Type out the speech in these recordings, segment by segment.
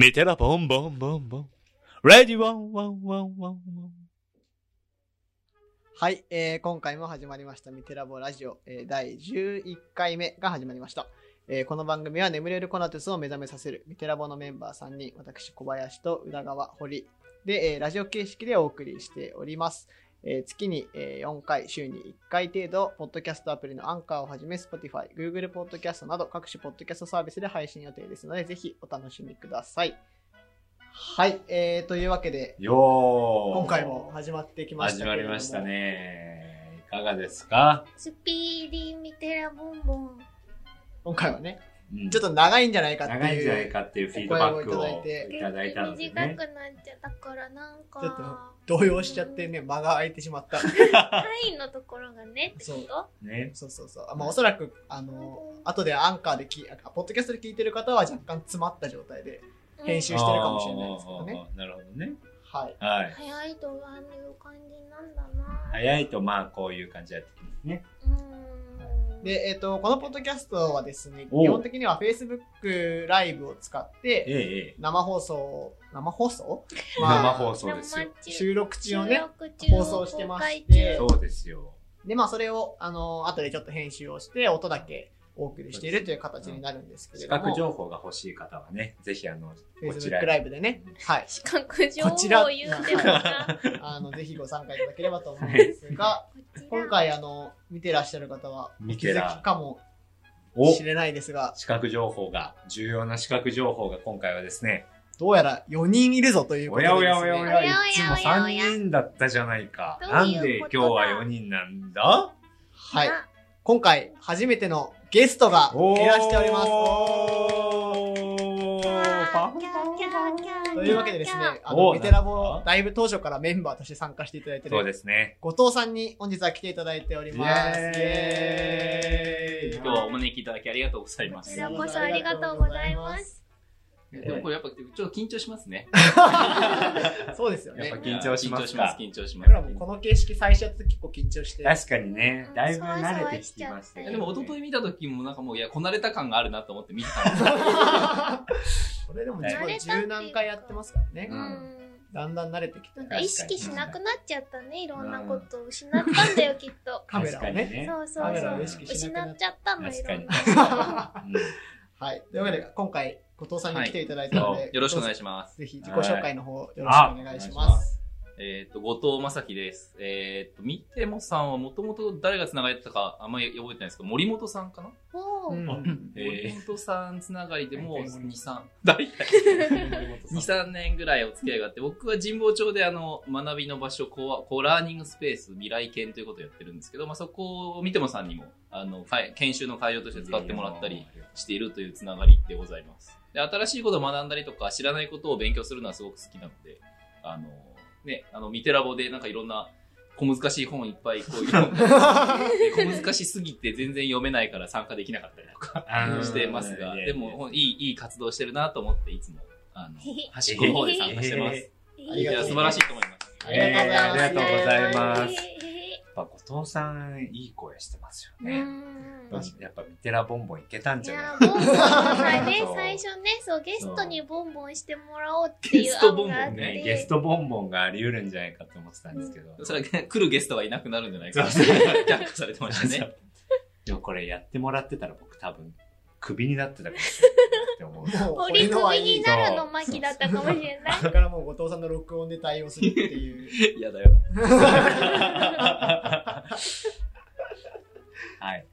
メテラボンボンボンボン。レディワンワンワンワンワン。はい、えー今回も始まりましたミテラボラジオ、えー第11回目が始まりました。えーこの番組は眠れるコナトゥスを目覚めさせるミテラボのメンバー3人、私小林と宇田川、堀で、えーラジオ形式でお送りしております。えー月に、え4回、週に1回程度、ポッドキャストアプリのアンカーをはじめ Spotify、Google ポッドキャストなど各種ポッドキャストサービスで配信予定ですので、ぜひお楽しみください。はい、えー、というわけで、よー今回も始まってきました始けれどもまりましたね。いかがですか、スピーディーミテラボンボン。今回はね、うんちょっと長いんじゃないかっていう。長いんじゃないかっていうフィードバックをいただいたのでね短く。なっちゃったからなんか。ちょっと動揺しちゃってね、間が空いてしまった。単位のところがねってことね。そうそうそう。あまあ、おそらく、あの、後でアンカーでき、あポッドキャストで聞いてる方は若干詰まった状態で編集してるかもしれないですけどね。なるほどね。はい。はい。早いとああいう感じなんだな。早いとまあこういう感じでやってきますね。で、えっ、と、このポッドキャストはですね、お基本的には Facebook ライブを使って。生放送、生放送？生放送ですよ。収録中をね、収録中放送してましてそうですよ。で、まあ、それを、あの、後でちょっと編集をして、音だけお送りしているという形になるんですけれ視ども。覚情報が欲しい方はね、ぜひあの、こちらライブでね、はい。視覚情報こちらを言ってもな。あの、ぜひご参加いただければと思うんですが、こちら今回、あの、見てらっしゃる方は、見てらきかもおしれないですが、視覚情報が、重要な視覚情報が今回はですね、どうやら4人いるぞというこおやとでです、ね。おやおやおや、おやいつも3人だったじゃないか。なんで今日は4人なんだ？はい。今回、初めてのゲストがいらしております。というわけでですね、あおの、ミテラボだ、だいぶ当初からメンバーとして参加していただいてそうる、ですね。後藤さんに本日は来ていただいております。イエーイイ今日はお招きいただきありがとうございます。こちらこそありがとうございます。でもこれやっぱちょっと緊張しますね。そうですよねやっぱ。緊張しますか緊張します、緊張しま僕らもす。この形式最初やって結構緊張して。確かにね、だいぶ慣れてきてました。でも一昨日見た時もなんかもういやこなれた感があるなと思って見てたんですこ れでも十何回やってますからね。だんだん慣れてきてなん。か意識しなくなっちゃったね。いろんなことを失ったんだよ、きっと。カメラをね。確かにね。そうそうカメラそう。を意識し失なくなっっちゃったの、いろんな。。はい。というわけで、今回、後藤さんに来ていただいたので、よろしくお願いしします。ぜひ自己紹介の方、よろしくお願いします。えっ、と、後藤正樹です。えっ、と、みてもさんはもともと誰が繋がれてたかあんまり覚えてないんですけど、森本さんかな、うん。森えー本さんつながりでもう大体森2、3、大体。2、3年ぐらいお付き合いがあって、僕は神保町であの、学びの場所、コア、コーラーニングスペース、未来研ということをやってるんですけど、まあ、そこを見てもさんにも、あの、会研修の会場として使ってもらったりしているというつながりでございます。で、新しいことを学んだりとか、知らないことを勉強するのはすごく好きなので、あの、ね、あの、ミテラボでなんかいろんな小難しい本いっぱいこう読ん で、で小難しすぎて全然読めないから参加できなかったりとか。してますが、でも、いい、いい活動してるなと思って、いつも、あ の、端っこの方で参加してます。えいや、素晴らしいと思います。ありがとうございます。ぱ後藤さん、いい声してますよね。ん。やっぱミテラボンボンいけたんじゃない？ボンボンさね最初ねそうゲストにボンボンしてもらおうっていうゲストボンボン案があってね、ゲストボンボンがあり得るんじゃないかと思ってたんですけど。それは来るゲストがいなくなるんじゃないかな。そう却下されてましたね。でもこれやってもらってたら僕多分、クビになってたかもしれないって思う。俺になるの巻きだったかもしれないこれからもう後藤さんの録音で対応するっていう。やだよ。はい。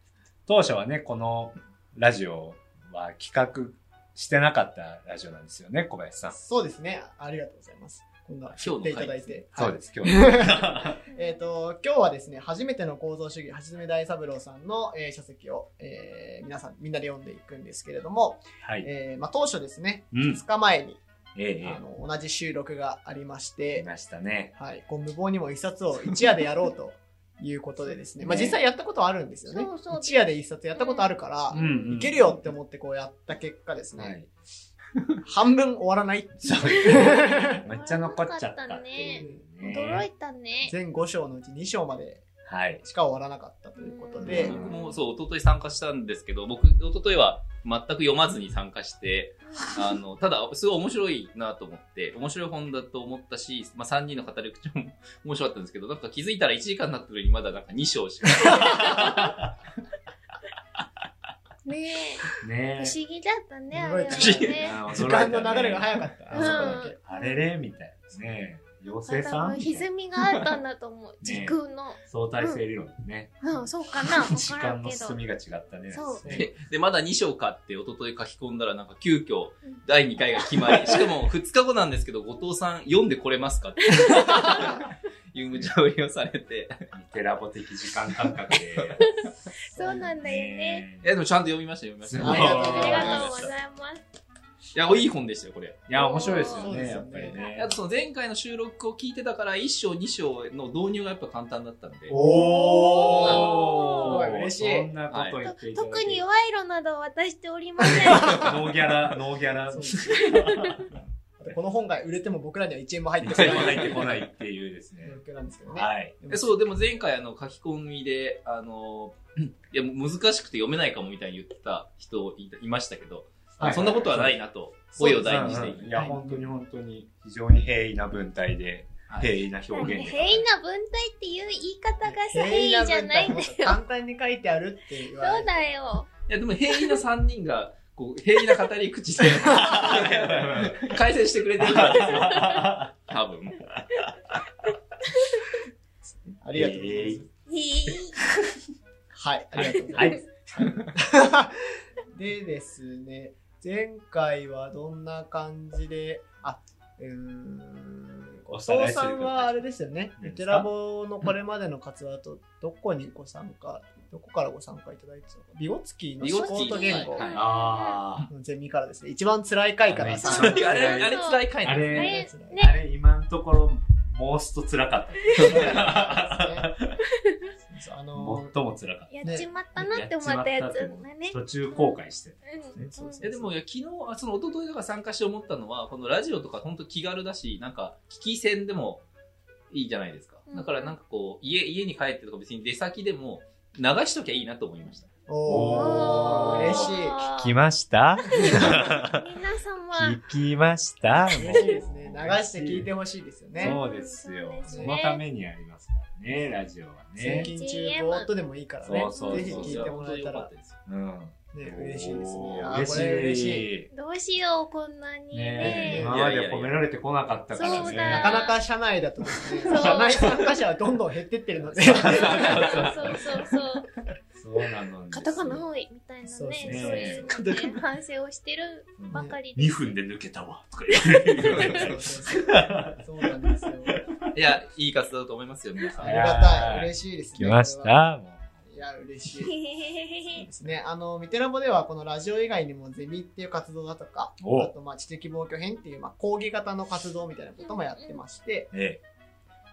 当初はね、このラジオは企画してなかったラジオなんですよね、小林さん。そうですね。ありがとうございます。今度は振っていただいて。そうです、今日。えっ、と、今日はですね、初めての構造主義、はじめ大三郎さんの、えー書籍を、えー皆さん、みんなで読んでいくんですけれども、はい。えーまあ、当初ですね、うん。2日前に、ええあの同じ収録がありましええ。てい、ましたね。はい、こう無謀にも一冊を一夜でやろうということでですね、まあ、ね実際やったことはあるんですよねそうそう。一夜で一冊やったことあるから、んいけるよって思ってこうやった結果ですね、はい。半分終わらない めっちゃ残っちゃったね。驚いたね全5章のうち2章まではい。しか終わらなかったということで、僕もそう、一昨日参加したんですけど、僕、一昨日は全く読まずに参加して、あの、ただ、すごい面白いなと思って、面白い本だと思ったし、まあ、3人の語り口も面白かったんですけど、なんか気づいたら1時間になってるのにまだなんか2章しか。ねえ。ね不思議だったね、あれは不思議ね。あ時間の流れが早かった。うんあそこだけ。あれれみたいなね。妖精多さん？分歪みがあったんだと思う。時空の。相対性理論ね。うん、そうかな。わ時間の進。みが違ったね。そうで、でまだ2章かって一昨日書き込んだらなんか急遽うん第2回が決まり、しかも2日後なんですけど、後藤さん読んでこれますかっていう無茶ぶりをされて。ミテラボ的時間感覚で。そうなんだよね。いや、でもちゃんと読みました、読みました。ありがとうございますいや、いい本でしたよ、これ。いや、面白いですよね、そうですよねやっぱりねあ。とその前回の収録を聞いてたから、1章、2章の導入がやっぱ簡単だったんで。おーー嬉しいそんなこと言っていただいて特に賄賂など渡しておりません。ノーギャラ、ノーギャラ。そう一 この本が売れても僕らには1円も入ってこない入ってこないっていうですね。状況なんですけどね。はい。そう、でも前回あの書き込みで、あの、いや、難しくて読めないかもみたいに言ってた人いましたけど、はいそんなことはないなと、声を大にしていいや、本当に本当に非常に平易な文体で、はい平易な表現で。平易な文体っていう言い方がさ、平易じゃないんだよ。簡単に書いてあるって言われそうだよ。いや、でも平易な3人が、こう、平易な語り口で、解説してくれてるからですよ。多分。ありがとうございます。はい、ありがとうございます。でですね、前回はどんな感じで、あ、うーん、おおさんはあれですよね、何ですか？テラボのこれまでの活動だと、どこにご参加、どこからご参加いただいてたのか、ビゴツキーのビスポゴツキーート言語はい。あのゼミからですね、一番辛い回からあれ、あれ辛い回あ。あなんですれ、あれね。あれ、今のところ、モースト辛かった。最も辛かっやっちまったなって思ったやつ。途中後悔して。た。うん。ねそうそういやでもいや昨日あその一昨日とか参加して思ったのはこのラジオとか本当気軽だしなんか聞き戦でもいいじゃないですか。うん。だからなんかこう家家に帰ってとか別に出先でも流しときゃいいなと思いました。おー、嬉しい。聞きました？皆様、聞きました？嬉しいですして聞いてほしいですよね。そうですよ。そのためにありますからね、ラジオは通ね。勤中、ぼーっとでもいいからね。ぜひ聞いてもらえたら、ですようん。ね、嬉しいですね嬉しい。い。どうしよう、こんなにねね。今まで褒められてこなかったからね。なかなか社内だと社内参加者はどんどん減ってってるので、そうそうそう そう。なのカタカナ多いみたいなね、そうそうですねいうので反省をしてるばかりで2す。分で抜けたわ。とか言って。そうなんですよ。いやいい活動だと思いますよ皆さんありがたい。嬉しいですね。聞きましたいや、嬉しい。へへへへですね。あの、ミテラボではこのラジオ以外にもゼミっていう活動だとか、おあとまあ知的防御編っていうまあ講義型の活動みたいなこともやってまして、え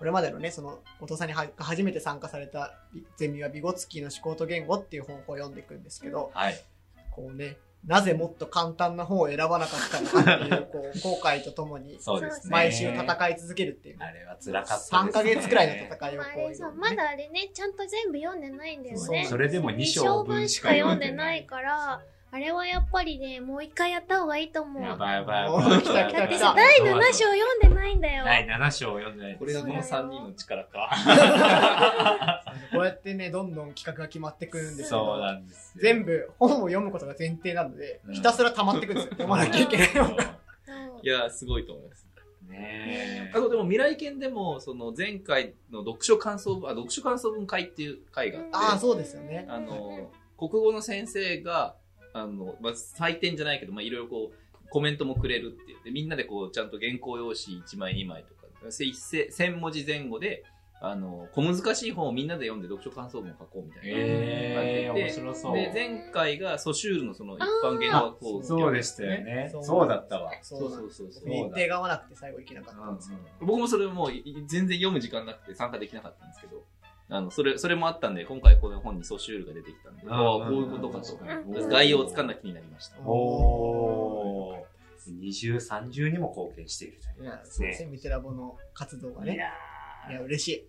これまでのね、その、お父さんには初めて参加されたゼミはビゴツキーの思考と言語っていう本を読んでいくんですけど、え。はい。こうね、なぜもっと簡単な本を選ばなかったのかっていう、こう、後悔とともに、そうですね。毎週戦い続けるっていう。あれは辛かったですね。3ヶ月くらいの戦いをまあこうあれさ、まだあれね、ちゃんと全部読んでないんだよね。それでも2 2章章分しか読読んでないから、あれはやっぱりね、もう一回やった方がいいと思う。だやばいやばいやおばい。ー来た来た第7章読んでないんだよ。第7章を読んでないこれがこの3人の力かこうやってね、どんどん企画が決まってくるんですけどそうなんですよ。全部本を読むことが前提なので、うんひたすら溜まってくるんですよ。読まなきゃいけないのいやすごいと思いますねあとでも未来研でもその前回の読書感想文あ読書感想文会っていう会があってああ、そうですよね。あの、国語の先生が、あの、まあ、採点じゃないけど、まあ、いろいろこう、コメントもくれるって言って、みんなでこう、ちゃんと原稿用紙1枚2枚とか、せ1000文字前後で、あの、小難しい本をみんなで読んで読書感想文を書こうみたいな。えー、で面白そう。で、前回がソシュールのその一般言語学校そうでしたよね。そうそうだったわ。そそうそうそうそう。日程が合わなくて最後行けなかったんですよ。僕もそれもうい全然読む時間なくて参加できなかったんですけど、あの、それ、それもあったんで、今回この本にソシュールが出てきたんで、うんああ、こういうことかと。うん概要をつかんだ気になりました。おー。二重三重にも貢献しているといういやこと、ですね。そうですね。ミテラボの活動がね。いやいや、嬉しい。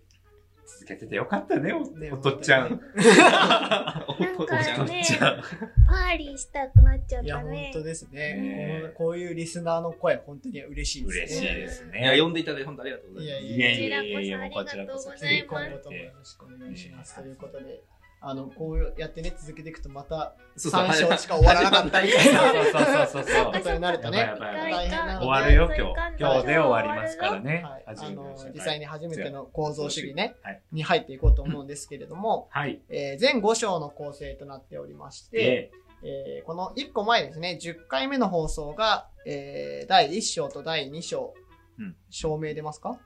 続けててよかったね、おね おとっちゃん。なんかね、パーリーしたくなっちゃっいや、本たね。当ですねね。こういうリスナーの声、本当に嬉しいですね。嬉しいですいや、ね。呼んでいただいて本当ありがとうございます。いやいいやいこちらやこそこちらこそありがとうございます今後ともよろしくお願いします。ということで、あの、こうやってね、続けていくと、またそうそう3章しか終わらなかったみたいなそうそうそうそうそう。ことになるとね、大変終わるよ、い今日。今日で終わりますからねはい。あの実際に初めての構造主義ね、はいに入っていこうと思うんですけれども、はい。えー全5章の構成となっておりまして、で、えーこの1個前ですね、10回目の放送が、えー第1章と第2章、うん証明出ますか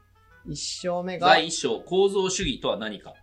?1 章目が、第1章、構造主義とは何か。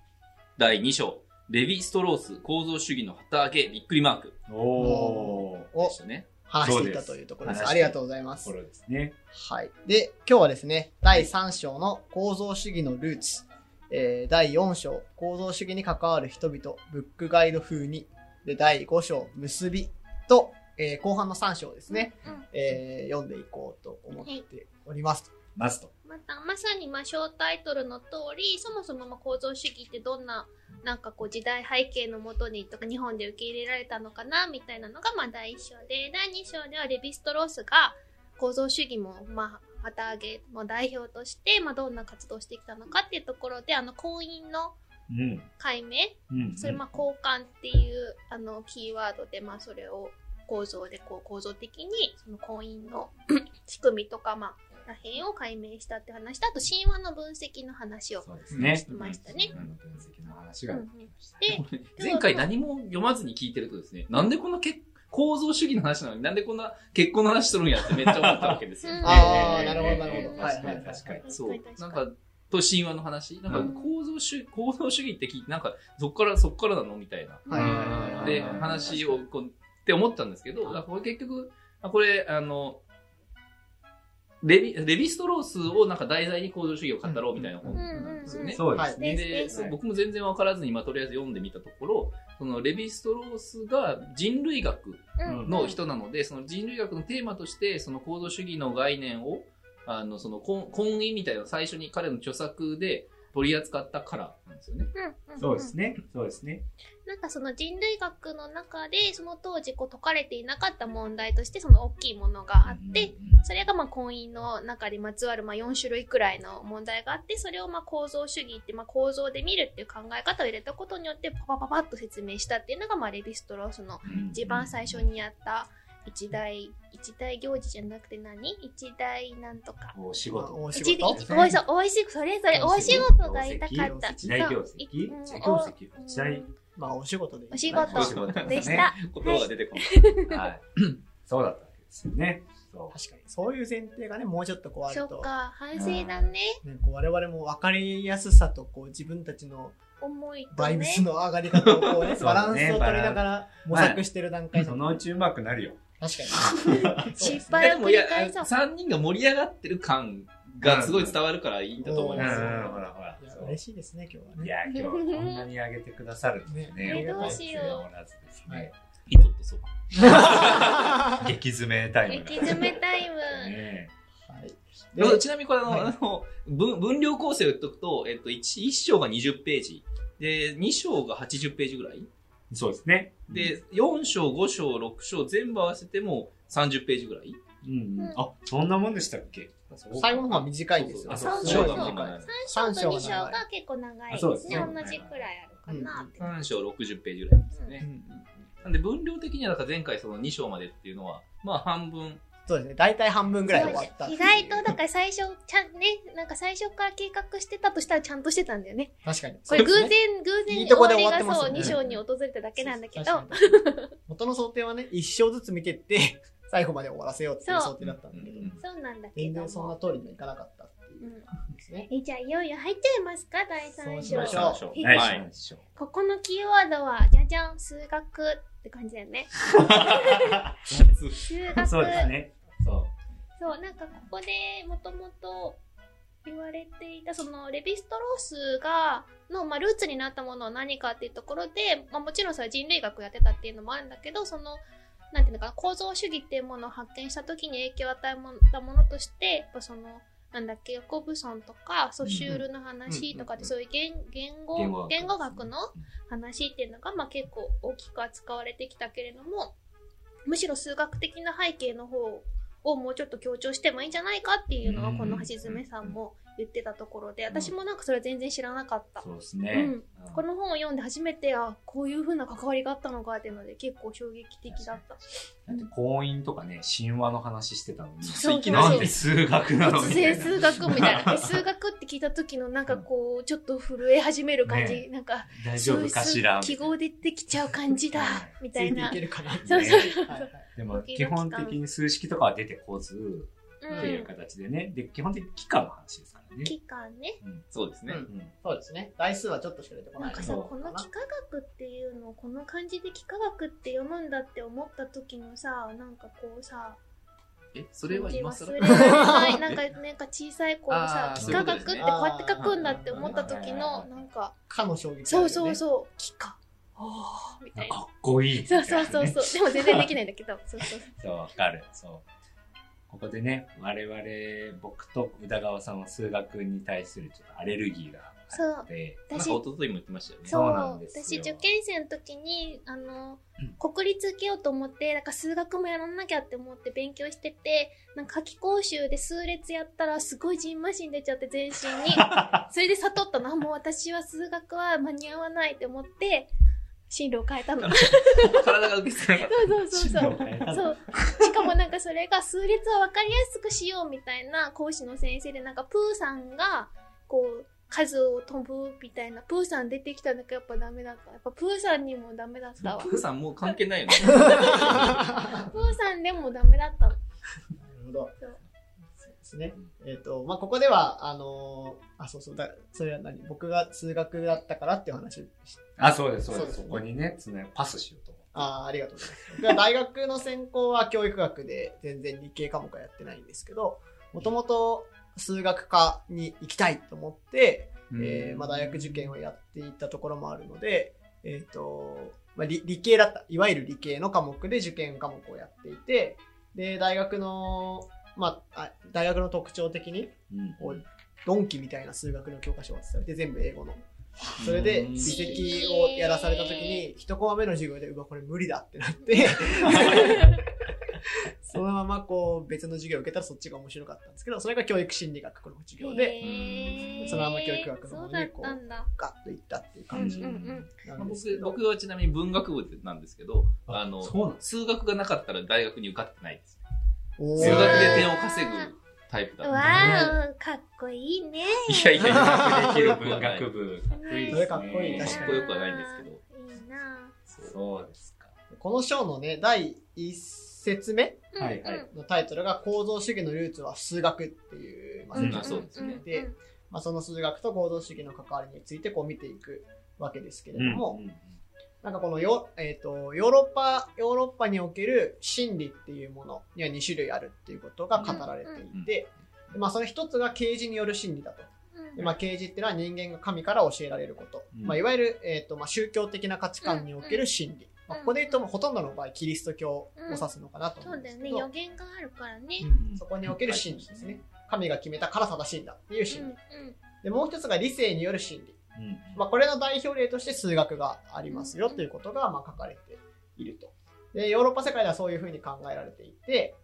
第2章、レヴィストロース、構造主義の旗揚げ、びっくりマーク。おー。をでしたね。話していたというところです。ですありがとうございますとこ。ろですね。はい。で、今日はですね、第3章の構造主義のルーツ、えー第4章、構造主義に関わる人々、ブックガイド風に、で、第5章、結びと、えー後半の3章ですね、うんえー読んでいこうと思っております。マスト。また、まさにまあ、小タイトルの通り、そもそもまあ構造主義ってどんな、なんかこう時代背景のもとにとか日本で受け入れられたのかなみたいなのがまあ第1章で、第2章ではレヴィストロースが構造主義もまあ旗揚げも代表として、まあどんな活動をしてきたのかっていうところで、あの婚姻のうん。解明うん。それまあ交換っていうあのキーワードでまあそれを構造でこう構造的にその婚姻の仕組みとかまあらへんを解明したって話とあと神話の分析の話をそうですね。してましたね。前回何も読まずに聞いてるとですね、なんでこんなけ構造主義の話なのになんでこんな結婚の話するんやってめっちゃ思ったわけですよ。うんあーなるほどなるほど確かはいはいに確かに。そう。なんか、と神話？の話なんかうん構造主義、構造主義って聞いて、なんかそっから、そっからなの？みたいな。はいはいはいはいで、話をこう、って思ったんですけど、結局、あこれ、あの、レビ、レヴィストロースをなんか題材に構造主義を語ろうみたいな本なんですよね。そうですね。で、僕も全然わからずに、まあ、とりあえず読んでみたところ、そのレヴィストロースが人類学うんの人なので、その人類学のテーマとして、その構造主義の概念を、あの、その婚婚姻みたいな最初に彼の著作で取り扱ったからなんですよね。うんそうですね。そうですね。なんかその人類学の中でその当時こう解かれていなかった問題としてその大きいものがあって、それがまあ婚姻の中にまつわるまあ4種類くらいの問題があって、それをまあ構造主義ってまあ構造で見るっていう考え方を入れたことによってパパパパッと説明したっていうのがまあレヴィストロースのうん一番最初にやった一大、一大行事じゃなくて何？一大なんとか。お仕事。お仕一事？一おいしおいしい、それそれ、お仕事事が言いたかった。一大一大まあ、お仕事でお仕事でした。言葉が出てこない。はい。そうだったわけですよね。そ確かに。そういう前提がね、もうちょっとこうあると、そっか、反省だね。ね、こう我々も分かりやすさとこう自分たちの思いとバイブね。スの上がり方をこう ね、バランスを取りながら模索してる段階そのうちうまくなるよ。確かに。失敗を繰り返そう。3人が盛り上がってる感がすごい伝わるからいいんだと思いますほらほら嬉しいですね、今日はいね。や、今日はこんなに上げてくださるんですね。ねどうしようおらずですね。いつとそう。激詰めタイム。激詰めタイム。ねはいでちなみにこれあの、はいあの分分量構成を言っとくと、えっと、1, 一章が20ページ。で、2章が80ページぐらい。そうですね。で、4章、5章、6章全部合わせても30ページぐらい。うんうん、あ、そんなもんでしたっけ？最後の方は短いですよ。そうそうすごいそう短い3章と2章が結構長いですね。すね同じくらいあるかなって。3章60ページぐらいですね。うんなんで分量的にはだから前回その2章までっていうのは、まあ半分。そうですね。大体半分ぐらい終わった。意外と、だから最初、ちゃんね、なんか最初から計画してたとしたらちゃんとしてたんだよね。確かに。これ偶然ね、偶然にいいとこで終わりがそう、終わってますよね2章に訪れただけなんだけど、元の想定はね、一章ずつ見てって、最後まで終わらせようっていう想定だったんだけど、うんそうなんだけど全然そんなも。通りにはいかなかったっていううん感じですね。え、じゃあいよいよ入っちゃいますか第3章そうしまし。ょうはい。ここのキーワードは、じゃじゃん、数学って感じだよね。数学。そうですね。そそう、なんかここでもともと言われていた、そのレヴィストロースが、の、まあ、ルーツになったものは何かっていうところで、まあ、もちろんそれは人類学やってたっていうのもあるんだけど、その、なんていうのかな、構造主義っていうものを発見した時に影響を与えたものとして、やっぱその、なんだっけ、ヤコブソンとか、ソシュールの話とかで、そういう言言語言語学の。話っていうのが、まあ、結構大きく扱われてきたけれども、むしろ数学的な背景の方をもうちょっと強調してもいいんじゃないかっていうのは、うん。この橋爪さんも言ってたところで、私もなんかそれは全然知らなかった。そうですね。うんこの本を読んで初めて、あ、こういう風な関わりがあったのかっていうので結構衝撃的だった。だって婚姻とかね、神話の話してたのに、そうきなりなんで数学なの突みたいな。然数学みたいな。で数学って聞いた時のなんかこう、ちょっと震え始める感じ。ねなんか、大丈夫かしら？記号でできちゃう感じだね。みたいな。でも基本的に数式とかは出てこずうっていう形でね、で基本的に幾何の話ですからね。期間ね。そうですね。うんうんそうですね。台数はちょっとしか出てこな。ないんかさ、この幾何学っていうのをこの漢字で幾何学って読むんだって思った時のさ、なんかこうさ、え、それは今更？忘れない。なんか、なんか小さい子がさ幾何学ってこうやって書くんだって思ったことですね時の、なんか、かの衝撃ね。そうそうそう、幾何。おーみたいな。かっこいい。そうそうそうう。そ う。でも全然できないんだけど、そうそう。そう、わかる。そう。ここでね、我々、僕と宇田川さんは数学に対するちょっとアレルギーがあって、私なんか一昨日も言ってましたよね。そう。そうなんですよ。私受験生の時にあのうん。国立受けようと思ってなんか数学もやらなきゃって思って勉強しててなんか夏期講習で数列やったらすごいジンマシン出ちゃって全身に。それで悟った。のあもう私は数学は間に合わないって思って進路を変えたの。体が受け付けなかっそうそうそうそう。そうそうしかもなんかそれが数列を分かりやすくしようみたいな講師の先生でなんかプーさんがこう数を飛ぶみたいな。プーさん出てきたんだけどやっぱダメだったやっぱプーさんにもダメだったた。わ。プーさんもう関係ないよね。プーさんでもダメだったの。なるほど。ですね。えっ、と、まあ、ここでは、あのーあ、そうそう、だそれは何？僕が数学だったからっていう話しあ、そうです、そうです。そうですそこにね、つなパスしようと思って。あーありがとうございます。僕は大学の専攻は教育学で全然理系科目はやってないんですけど、もともと数学科に行きたいと思って、えーまあ、大学受験をやっていたところもあるので、えっ、と、まあ理、理系だった、いわゆる理系の科目で受験科目をやっていて、で、大学の、まあ、あ大学の特徴的に、うん。こうドンキみたいな数学の教科書が渡されて全部英語の。それでうん。微積をやらされた時に一コマ目の授業でうわこれ無理だってなって そのままこう別の授業を受けたらそっちが面白かったんですけどそれが教育心理学の授業でそのまま教育学の方にこうガッといったっていう感じうんうんうん。なんですけ僕ど僕はちなみに文学部なんですけど、ああの数学がなかったら大学に受かってないです。数学で点を稼ぐタイプだった。わーかっこいいねいやいやいや、できる文学部。部。かっこいいですねそれかっこいい確かにかっこよくはないんですけど。いいなそうですか。この章のね第一節目のタイトルが構造主義のルーツは数学っていう、まあそうですねでまあ、その数学と構造主義の関わりについてこう見ていくわけですけれども、うんなんかこのヨ,、えー、とヨーロッパヨーロッパにおける真理っていうものには2種類あるっていうことが語られていて、でまあ、その一つが啓示による真理だと。まあ、啓示っていうのは人間が神から教えられること、うん。まあ、いわゆる、えーとまあ、宗教的な価値観における真理、まあ、ここで言うともうほとんどの場合キリスト教を指すのかなと思そううん。だよね。ですけど、予言があるからね。うん。そこにおける真理ですね。神が決めたから正しいんだっていう真理、うんうん。でもう一つが理性による真理うん。まあ、これの代表例として数学がありますよということがまあ書かれていると。で、ヨーロッパ世界ではそういうふうに考えられていて、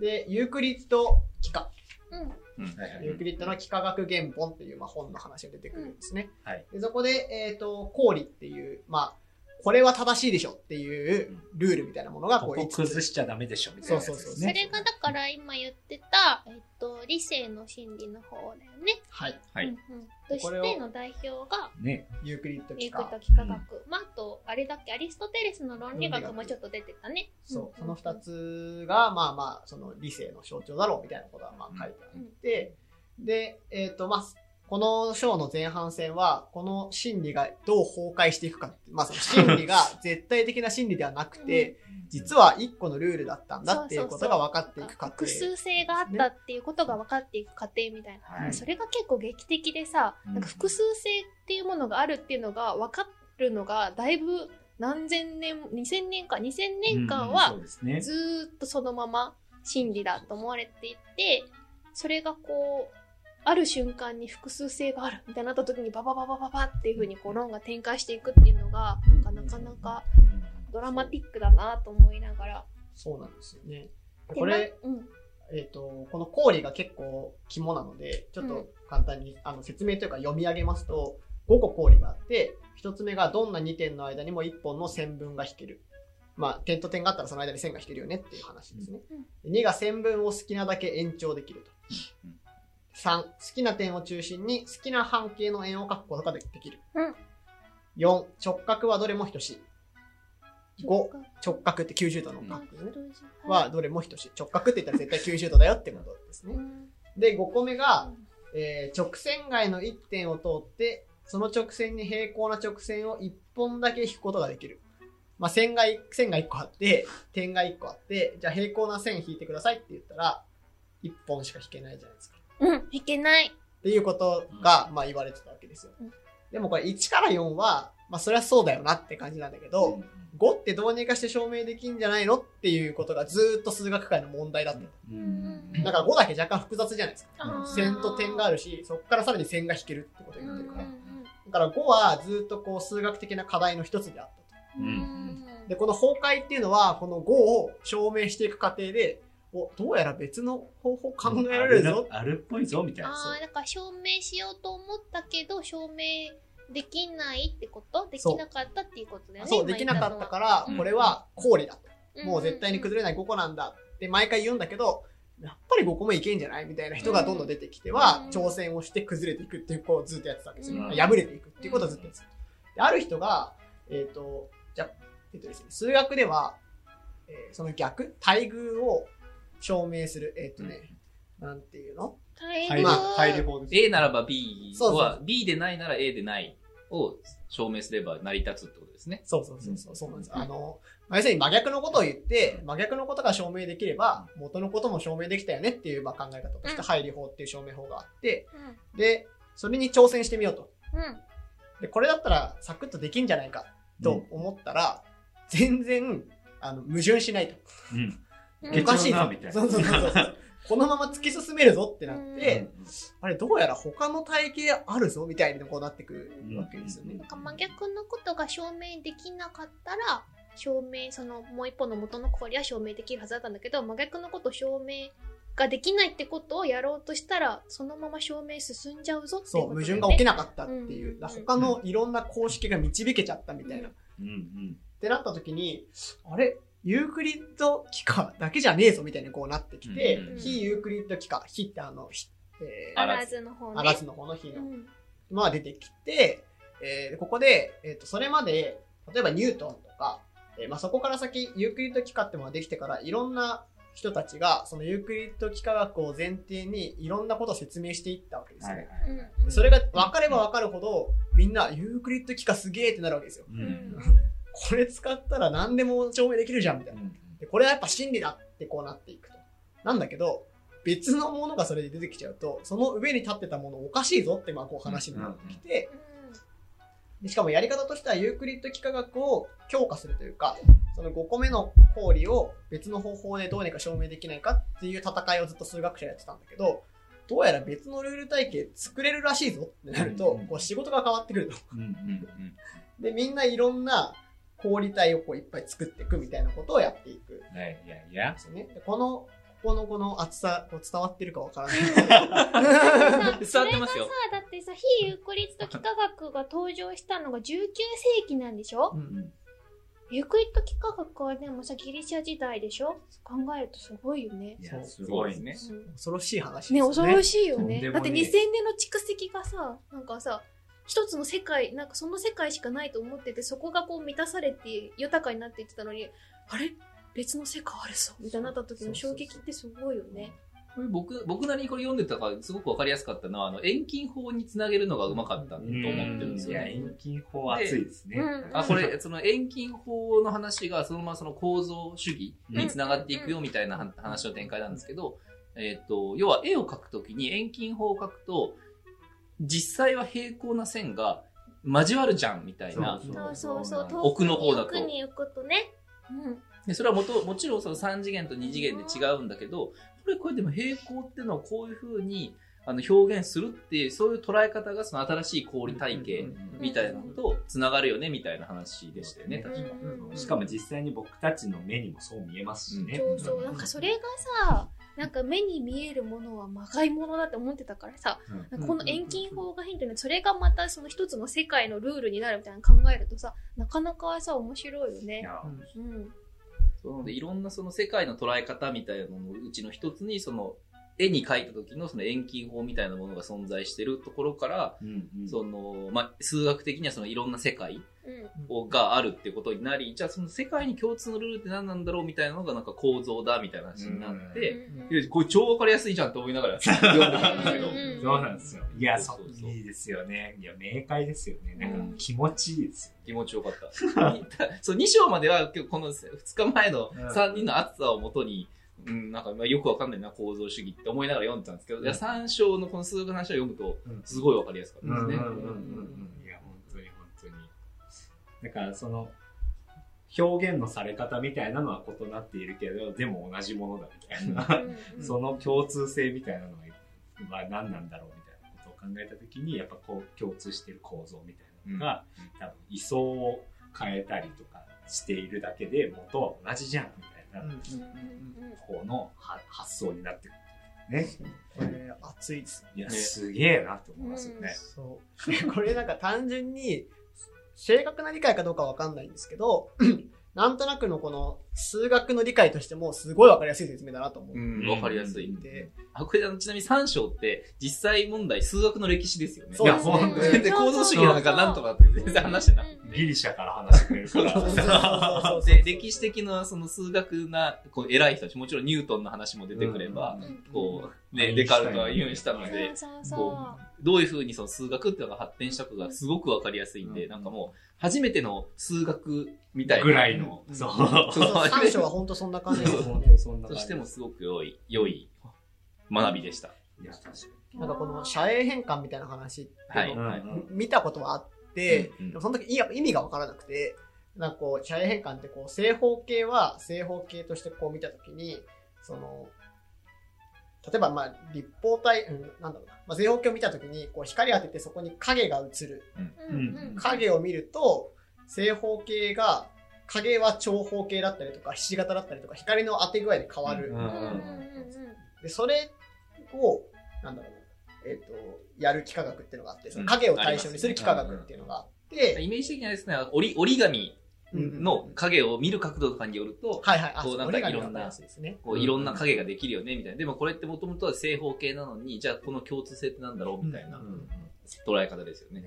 で、ユークリッド幾何、うん。ユークリッドの幾何学原本っていうまあ本の話が出てくるんですね。はい。でそこで、えっ、と、公理っていう、まあ、これは正しいでしょっていうルールみたいなものがこうここ5つ崩しちゃダメでしょみたいなやつですそうそね。れがだから今言ってた、えっと、理性の真理の方だよね。はい。はい。うんうん、としての代表が、ね。ユークリッド幾何ユークリッ。ド幾何学。まあ、あと、あれだっけ、アリストテレスの論理学もちょっと出てたね。そう、その二つが、まあまあ、その理性の象徴だろうみたいなことがまあ書いてあって、で、えっ、と、まあ、この章の前半戦は、この真理がどう崩壊していくかって、まあその真理が絶対的な真理ではなくて、実は一個のルールだったんだっていうことが分かっていく過程。複数性があったっていうことが分かっていく過程みたいな。はいそれが結構劇的でさ、うんなんか複数性っていうものがあるっていうのが分かるのが、だいぶ何千年、2000年か、2000年間うんは。ずーっとそのまま真理だと思われていて、それがこう、ある瞬間に複数性があるみたいになった時にババババババっていう風にこう論が展開していくっていうのがなんかなかなかドラマティックだなと思いながら。そうなんですよね。でこれ、なうん。えっ、と、この氷が結構肝なので、ちょっと簡単に、あの説明というか読み上げますと、5個氷があって、1つ目がどんな2点の間にも1本の線分が引ける。まあ、点と点があったらその間に線が引けるよねっていう話ですね。2が線分を好きなだけ延長できると。3、好きな点を中心に好きな半径の円を描くことができる。うん4、直角はどれも等しい。5、直角って90度の角はどれも等しい。直角って言ったら絶対90度だよってことですね。うんで、5個目が、えー直線外の1点を通って、その直線に平行な直線を1本だけ引くことができる。まあ、線がい、線が1個あって、点が1個あって、じゃあ平行な線引いてくださいって言ったら、1本しか引けないじゃないですか。うん、いけない。っていうことが、まあ言われてたわけですようん。でもこれ1から4は、まあそれはそうだよなって感じなんだけど、5ってどうにかして証明できんじゃないのっていうことがずーっと数学界の問題だった。うんだから5だけ若干複雑じゃないですか。線と点があるし、そこからさらに線が引けるってことをうんうん言ってるから。だから5はずっとこう数学的な課題の一つであったと。うんうんで、この崩壊っていうのは、この5を証明していく過程で、お、どうやら別の方法考えられるぞ。あるっぽいぞ、みたいな。ああ、だから証明しようと思ったけど、証明できないってこと？できなかったっていうことだよね。そう、できなかったからうん、これは氷だと。らもう絶対に崩れない5個なんだって毎回言うんだけど、やっぱり5個目いけんじゃないみたいな人がどんどん出てきては、うん挑戦をして崩れていくっていうこうずっとやってたわけですよ。うん破れていくっていうことをずっとやってた。である人が、えっ、と、じゃあ、えっ、とですね、数学では、えーその逆、対偶を証明する、えっ、とね、なんていうの？大入りまあ入り法です。A ならば B そうそうは B でないなら A でないを証明すれば成り立つってことですね。そうそうそうそう、そうなんです。あの、まあ要するに真逆のことを言って、真逆のことが証明できれば、元のことも証明できたよねっていうまあ考え方として、うん配理法っていう証明法があって、うんで、それに挑戦してみようと。うんで、これだったらサクッとできんじゃないかと思ったら、全然、あの、矛盾しないと。うん。うんおかしいぞなみたいなそうそうそうそう。このまま突き進めるぞってなって、うんあれ、どうやら他の体系あるぞみたいにこうなってくるわけですよね。なんか真逆のことが証明できなかったら、証明、そのもう一方の元の氷は証明できるはずだったんだけど、真逆のこと証明ができないってことをやろうとしたら、そのまま証明進んじゃうぞっていうそう。矛盾が起きなかったっていう。他のいろんな公式が導けちゃったみたいな。うんうん。ってなった時に、あれ？ユークリッド幾何だけじゃねえぞみたいにこうなってきて、うん非ユークリッド幾何、非ってあの、ひえーあらずの方ね。あらずの方の非の、うんまあ出てきて、えーここで、えっ、と、それまで、例えばニュートンとか、えーまあそこから先、ユークリッド幾何ってものができてから、いろんな人たちが、そのユークリッド幾何学を前提に、いろんなことを説明していったわけですよ。はいはい。うんうんそれが分かれば分かるほど、みんな、ユークリッド幾何すげえってなるわけですよ。ううんんこれ使ったら何でも証明できるじゃん、みたいな。でこれはやっぱ真理だってこうなっていくと。なんだけど、別のものがそれで出てきちゃうと、その上に立ってたものおかしいぞってまあこう話になってきて、でしかもやり方としてはユークリッド幾何学を強化するというか、その5個目の氷を別の方法でどうにか証明できないかっていう戦いをずっと数学者やってたんだけど、どうやら別のルール体系作れるらしいぞってなるとうん、こう仕事が変わってくると。で、みんないろんな氷体をこういっぱい作っていくみたいなことをやっていく。いやいやで。すね。この、ここのこの厚さ、こう伝わってるかわからない。伝わってますよそれがさ、だってさ、非ユークリッド幾何学が登場したのが19世紀なんでしょうんユークリッド幾何学はでもさ、ギリシャ時代でしょ考えるとすごいよね。いや、すごいね。恐ろしい話ですね、ね。恐ろしいよね。だって2000年の蓄積がさ、なんかさ、一つの世界、なんかその世界しかないと思ってて、そこがこう満たされて豊かになっていってたのに、あれ？別の世界あるぞみたいになった時の衝撃ってすごいよね。これ僕、僕なりにこれ読んでたからすごくわかりやすかったのは、あの、遠近法につなげるのがうまかったと思ってるんですいや、よね。遠近法熱いですね。うんあ、これ、その遠近法の話がそのままその構造主義につながっていくよみたいなは話の展開なんですけど、えっ、と、要は絵を描くときに遠近法を描くと、実際は平行な線が交わるじゃんみたいな。奥の方だと奥に行くとね。うん。でそれはもともちろんその3次元と2次元で違うんだけど、これこれでも平行っていうのはこういう風に、あの表現するっていう、そういう捉え方がその新しい氷体系みたいなのと繋がるよねみたいな話でしたよね、確か。うんしかも実際に僕たちの目にもそう見えますしね。そうそう、なんかそれがさ、なんか目に見えるものはまがいものだって思ってたからさ、うんこの遠近法がヒントにそれがまたその一つの世界のルールになるみたいなの考えるとさ、なかなかさ、面白いよね。うん。そうなので、いろんなその世界の捉え方みたいなののうちの一つに、その、絵に描いた時のその遠近法みたいなものが存在してるところから、うんうんその、まあ、数学的にはそのいろんな世界うん。をがあるっていうことになり、じゃあその世界に共通のルールって何なんだろうみたいなのがなんか構造だみたいな話になって、これ超わかりやすいじゃんと思いながら 読んでたんですけど、うんそうなんですよ。いや、そそうそうそういいですよね。いや、明快ですよね。なんうんか気持ちいいですよね。気持ちよかった。そう、2章までは今日この2日前の3人の熱さをもとに、うん、なんかまあよくわかんないな、構造主義って思いながら読んでたんですけど、うんいや3章のこの数学の話を読むと、すごいわかりやすかったですね。だから、その、表現のされ方みたいなのは異なっているけど、でも同じものだみたいな、うん その共通性みたいなのは何なんだろうみたいなことを考えたときに、やっぱこう共通している構造みたいなのが、多分位相を変えたりとかしているだけで、元は同じじゃんみたいな、うんこのは発想になってくる。ね。これ熱いですいや、ねすげえなって思いますよね。そう。これなんか単純に、正確な理解かどうかわかんないんですけど、なんとなくのこの数学の理解としてもすごいわかりやすい説明だなと思って。うん、わかりやすい。で、あ、これちなみに3章って実際問題数学の歴史ですよね。そうですね。いやほんと全然構造主義なんかなんとかって全然話してなくて。ギリシャから話してくれるから。で、歴史的なその数学な、こう、偉い人たち、もちろんニュートンの話も出てくれば、うん。こう、ね、デカルトは言うにしたので、そうこそうどういう風にその数学っていうのが発展したかがすごくわかりやすいんで、うんなんかもう、初めての数学みたいな。ぐらいの。うんそう。そう三章は本当そんな感じですよ本ね当にそんな感じとしてもすごく良い、良い学びでした。いや、確かなんかこの遮影変換みたいな話ってはい。いうのをはい。うん見たことはあって、うんうんでもその時やっぱ意味がわからなくて、なんかこう、遮影変換ってこう、正方形は正方形としてこう見た時に、その、例えばまあ立方体、うん、なんだろうな、まあ、正方形を見た時にこう光当ててそこに影が映る。うん。うん。影を見ると、正方形が、影は長方形だったりとか、ひし形だったりとか、光の当て具合で変わる。うん。うん。うん。うん。で、それを、なんだろうな、えっ、と、やる幾何学っていうのがあって、その影を対象にする幾何学っていうのがあって、イメージ的にはですね、折り折り紙の影を見る角度とかによると、はいはい、あ、こうなんかいろんなね。こういろんな影ができるよね、みたいな。でもこれってもともとは正方形なのに、じゃあこの共通性ってなんだろうみたいなに。捉え方ですよね。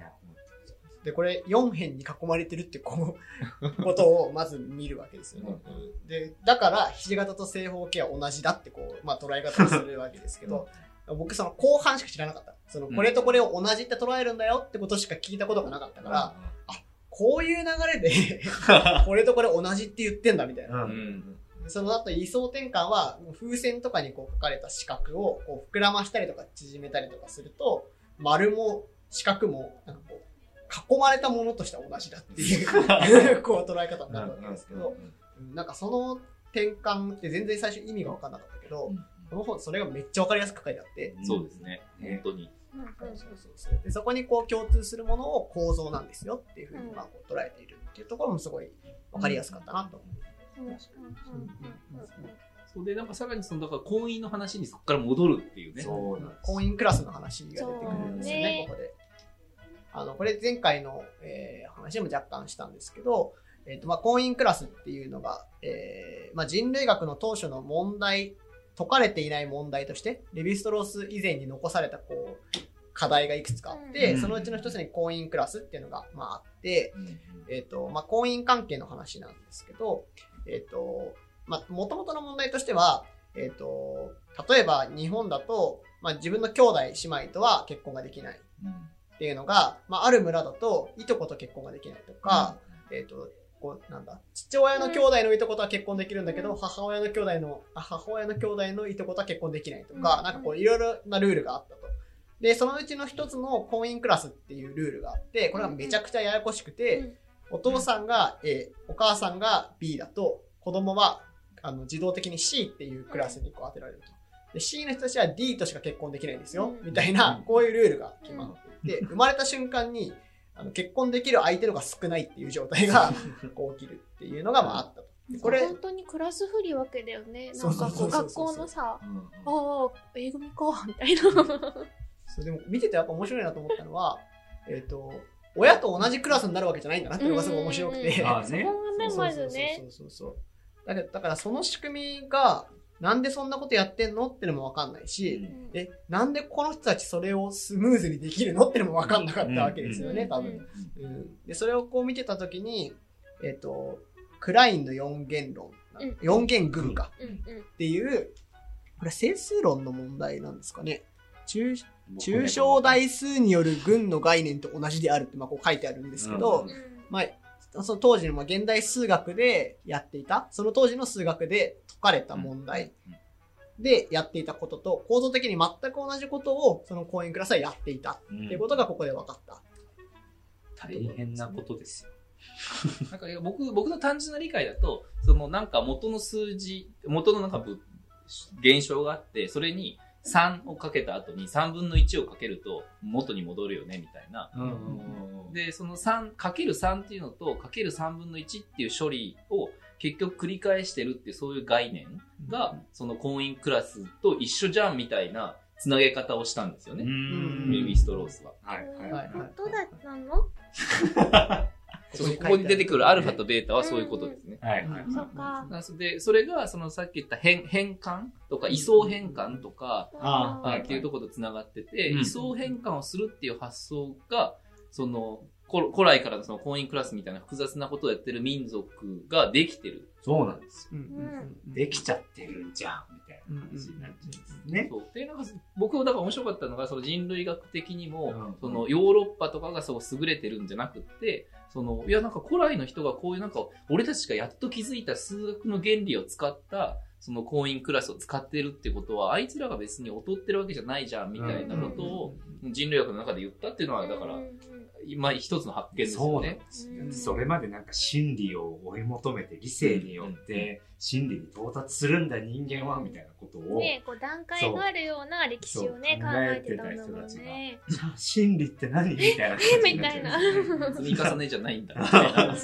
で、これ4辺に囲まれてるってこう、ことをまず見るわけですよね。で、だから、ひし形と正方形は同じだってこう、まあ捉え方をするわけですけど、僕その後半しか知らなかった。その、これとこれを同じって捉えるんだよってことしか聞いたことがなかったから、こういう流れで、これとこれ同じって言ってんだみたいな。うんうん。その後、位相転換は、風船とかにこう書かれた四角をこう膨らましたりとか縮めたりとかすると、丸も四角も、なんかこう、囲まれたものとしては同じだっていう、こう捉え方になるわけですけど、うんなんかその転換って全然最初意味が分かんなかったけど、うんこの本それがめっちゃ分かりやすく書いてあって、そうですね。本当に。そうそうそうでそこにこう共通するものを構造なんですよっていうふうにうん。まあこう捉えているっていうところもすごい分かりやすかったなと思う。そう。で、なんかさらにその、だから婚姻の話にそこから戻るっていうね。そうなんです婚姻クラスの話が出てくるんですよね、ねここで。あの、これ前回の、えー話でも若干したんですけど、えっ、と、まあ、婚姻クラスっていうのが、えーまあ、人類学の当初の問題、解かれていない問題として、レヴィストロース以前に残された、こう、課題がいくつかあって、うん。そのうちの一つに婚姻クラスっていうのが、まあ、あって、えっ、と、まあ、婚姻関係の話なんですけど、えっ、と、まあ、元々の問題としては、えっ、と、例えば日本だと、まあ、自分の兄弟姉妹とは結婚ができないっていうのが、まあ、ある村だと、いとこと結婚ができないとか、えっ、と、こう、なんだ、父親の兄弟のいとことは結婚できるんだけど、母親の兄弟の、あ母親の兄弟のいとことは結婚できないとか、うん。なんかこう、いろいろなルールがあったと。で、そのうちの一つの婚姻クラスっていうルールがあって、これがめちゃくちゃややこしくて、お父さんが A、お母さんが B だと、子供はあの自動的に C っていうクラスにこう当てられると。で C の人たちは D としか結婚できないんですよ、うん。みたいな、こういうルールが決まって。いて、生まれた瞬間にあの結婚できる相手のが少ないっていう状態が こう起きるっていうのがまああったと。でこれ本当にクラス不利わけだよね。そうんかこう学校のさ、うんああ、A 組か、みたいな。そうでも見ててやっぱ面白いなと思ったのは、えっ、と、親と同じクラスになるわけじゃないんだなっていうのがすごい面白くて。うんああねそこがね、まずねそ。うそうそうそう。だけど、だからその仕組みが、なんでそんなことやってんのってのもわかんないし、え、なんでこの人たちそれをスムーズにできるのってのもわかんなかったわけですよね、うん多分。うん、で、それをこう見てたときに、えっ、と、クラインの四元論、うん。四元群かうんうん。っていう、これ整数論の問題なんですかね。抽抽象代数による群の概念と同じであるってまあこう書いてあるんですけど、うん。まあ、その当時のまあ現代数学でやっていた、その当時の数学で解かれた問題でやっていたことと、構造的に全く同じことをその講演クラスはやっていたうんっていうことがここで分かった。大変なことですよ。なんか僕、僕の単純な理解だと、そのなんか元の数字、元のなんかぶ現象があって、それに3をかけた後に3分の1をかけると元に戻るよね、みたいな。で、その3、かける3っていうのと、かける3分の1っていう処理を結局繰り返してるってそういう概念が、その婚姻クラスと一緒じゃんみたいなつなげ方をしたんですよね。んメビストロースは。はいはいはい本当だったの？そ うここに出てくるアルファとベータはそういうことですね。はいはい。そっか。なので、それが、そのさっき言った変変換とか、位相変換とか、ああっていうところと繋がってて、うん位相変換をするっていう発想が、その、古古来からのその婚姻クラスみたいな複雑なことをやってる民族ができてる。そうなんですよ。うんうんうんできちゃってるんじゃん、みたいな話になっちゃうんですね。そう。で、なんか、僕はだから面白かったのが、その人類学的にも、うんそのヨーロッパとかがそう優れてるんじゃなくって、その、いやなんか古来の人がこういうなんか、俺たちがやっと気づいた数学の原理を使った、その婚姻クラスを使ってるってことは、あいつらが別に劣ってるわけじゃないじゃん、みたいなことを人類学の中で言ったっていうのは、だから今一つの発見ですよね。それまでなんか真理を追い求めて理性によって真理に到達するんだ人間はみたいなことを、ねこう段階があるような歴史をね考えてたんだもんね。じゃあ真理って何？みたいな感じにな 積み重ねじゃないんだ、みたいな。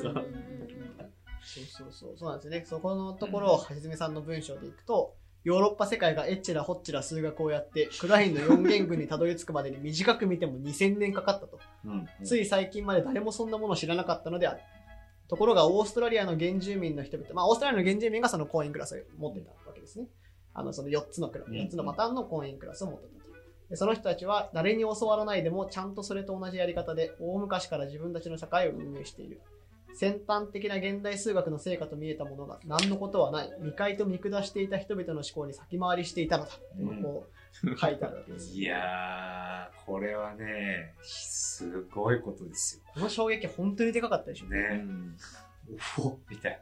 そうそうそうそう。なんですよね。そこのところをはじめさんの文章でいくと、ヨーロッパ世界がエッチラホッチラ数学をやって、クラインの4言群にたどり着くまでに短く見ても2000年かかったと。うんつい最近まで誰もそんなものを知らなかったのである。ところがオーストラリアの原住民の人々、まあオーストラリアの原住民がその婚姻クラスを持ってたわけですね。あの、その4つのクラス、うん4つのパターンの婚姻クラスを持ってたと。でその人たちは誰に教わらないでもちゃんとそれと同じやり方で大昔から自分たちの社会を運営している。先端的な現代数学の成果と見えたものが何のことはない。未開と見下していた人々の思考に先回りしていたのだ。うんこう書いてあるわけです。いやー、これはね、すごいことですこの衝撃本当にでかかったでしょよ。ね。おおみたい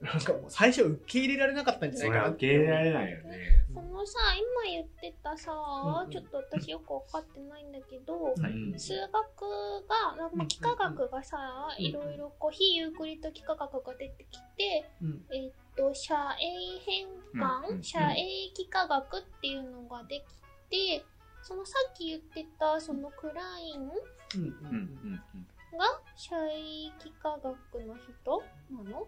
なんかもう最初受け入れられなかったんじな。ゃないかな受け入れられないよね。そのさ今言ってたさ、うんうん。ちょっと私よく分かってないんだけど、うん数学が、なんかまあ幾何学がさ、うんいろいろこう非ユークリッド幾何学が出てきて、うん。えっと遮影変換、遮影幾何学っていうのができてそのさっき言ってたそのクラインが遮影幾何学の人なの？うん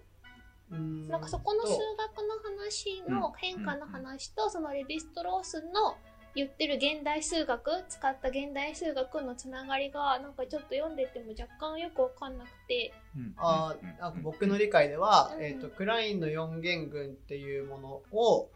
なんかそこの数学の話の変化の話と、そのレヴィストロースの言ってる現代数学使った現代数学のつながりがなんかちょっと読んでても若干よくわかんなくて。うん。あーなんか僕の理解では、うん。えー、とクラインの4元群っていうものを、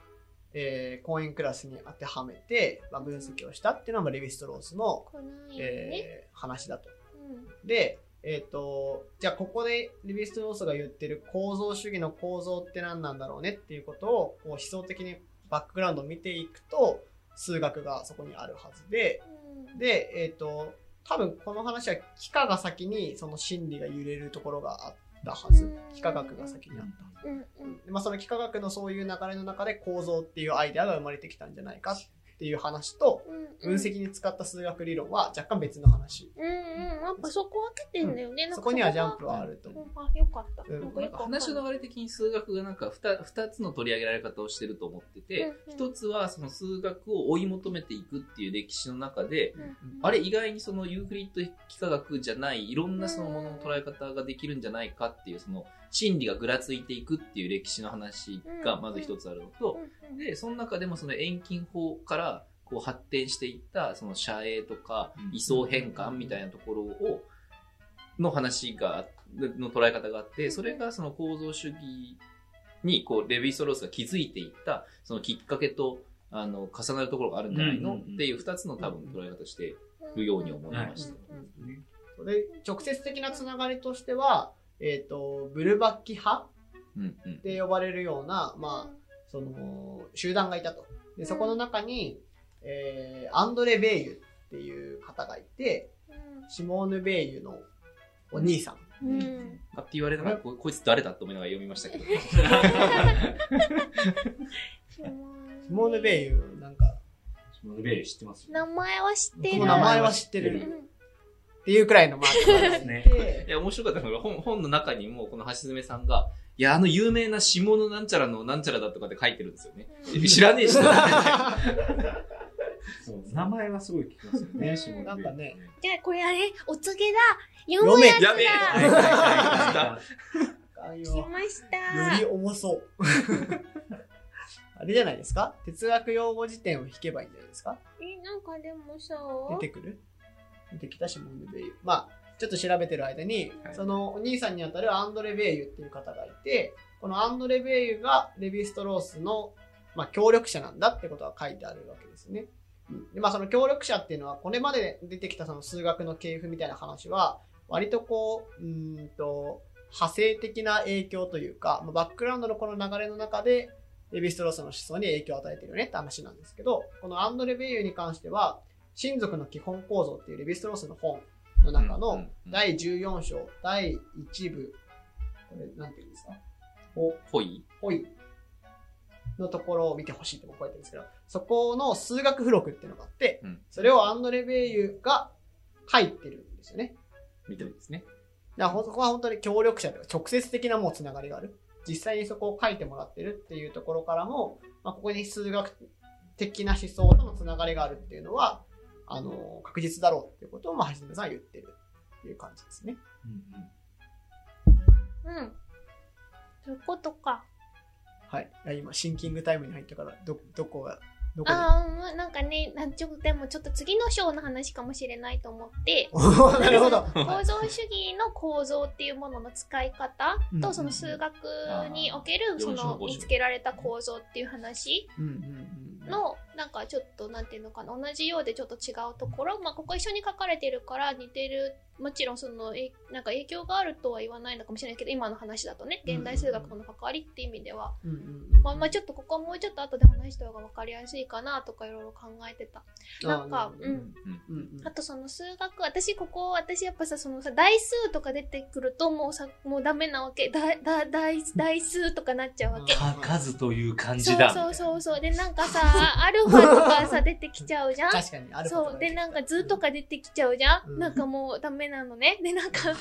えー、婚姻クラスに当てはめて、まあ、分析をしたっていうのはまあレヴィストロースの、ね、えー話だと。うん。で、えっ、と、じゃあここでレヴィストロースが言ってる構造主義の構造って何なんだろうねっていうことをこう思想的にバックグラウンドを見ていくと数学がそこにあるはずで、うんで、えっ、と、多分この話は幾何が先にその心理が揺れるところがあったはずうん。幾何学が先にあった。うんうんでまあ、その幾何学のそういう流れの中で構造っていうアイデアが生まれてきたんじゃないかっていう話と、うん分析に使った数学理論は若干別の話。うんうん。やっぱそこ分けてんだよね。そこにはジャンプはあると思あ、よかった。うんなんか話の流れ的に数学がなんか 2, 二つの取り上げられ方をしてると思ってて、一つはその数学を追い求めていくっていう歴史の中で、うんあれ意外にそのユークリッド幾何学じゃないいろんなそのものの捉え方ができるんじゃないかっていうその心理がぐらついていくっていう歴史の話がまず一つあるのと、うん。うん。でその中でもその遠近法からこう発展していったその遮影とかうん。位相変換みたいなところをの話がの捉え方があってそれがその構造主義にこうレヴィストロースが築いていったそのきっかけとあの重なるところがあるんじゃないの、っていう二つの多分捉え方してるように思いました。それ直接的なつながりとしては、えっ、と、ブルバッキ派うん呼ばれるような、まあ、その、集団がいたと。で、そこの中に、えーアンドレ・ベイユっていう方がいて、シモーヌ・ベイユのお兄さん。うんうんあって言われながらここいつ誰だと思いながら読みましたけど。シモーヌ・ベイユ、なんか、シモンベイ知ってます名前は知ってる。名前は知ってる。うんっていうくらいのマークがあってね いや、面白かったのが、本本の中にも、この橋爪さんが、いや、あの有名な下のなんちゃらのなんちゃらだとかって書いてるんですよね。うん知らねえしな。そう名前はすごい聞きますよね、シモンベイなんかね、じゃあこれあれ、お告げだ。読むやつだ。やべえはいはいはいはあ来ました。より重そう。あれじゃないですか哲学用語辞典を引けばいいんじゃないですかえ、なんかでもさ、出てくる出てきたシモンヌ・ベイユ。まあ、ちょっと調べてる間に、はいそのお兄さんにあたるアンドレ・ベイユっていう方がいて、このアンドレ・ベイユがレヴィストロースの、まあ、協力者なんだってことが書いてあるわけですね。うんでまあ、その協力者っていうのは、これまで出てきたその数学の系譜みたいな話は、割とこう、うーんと、派生的な影響というか、まあバックグラウンドのこの流れの中で、レヴィストロースの思想に影響を与えてるよねって話なんですけど、このアンドレ・ベイユに関しては、親族の基本構造っていうレヴィストロースの本の中の第14章、第1部、これ、なんていうんですか？お、ほい？ほいのところを見てほしいって僕は言ってるんですけど、そこの数学付録っていうのがあって、うんそれをアンドレ・ベイユが書いてるんですよね。みたいですね。だからそこは本当に協力者というか直接的なもうつながりがある。実際にそこを書いてもらってるっていうところからも、まあ、ここに数学的な思想とのつながりがあるっていうのは、あの、確実だろうっていうことを、まあ、はじめさんは言ってるっていう感じですね。うん。そういうことか。はい。今、シンキングタイムに入ったから、ど、どこが、どこで？ああ、うんなんかね、なんちょでもちょっと次の章の話かもしれないと思って、なるほど。構造主義の構造っていうものの使い方うんと、その数学における、その見つけられた構造っていう話うんうんうん。の、なんかちょっと、なんていうのかな、同じようでちょっと違うところ、まあ、ここ一緒に書かれてるから似てる、もちろんその、えなんか影響があるとは言わないのかもしれないけど、今の話だとね、現代数学との関わりっていう意味では、うんうんうん。まあ、まあちょっとここはもうちょっと後で話した方が分かりやすいかなとかいろいろ考えてた。なんかうんあとその数学、私ここ、私やっぱさ、そのさ、代数とか出てくるともうさ、もうダメなわけ。だ、だ、代、代数とかなっちゃうわけ。数という感そうじだ。そうそうそう。で、なんかさ、アルファとかさ、出てきちゃうじゃん？確かに、あるそう。がで、なんか図とか出てきちゃうじゃん、うんなんかもうダメなのね？で、なんか、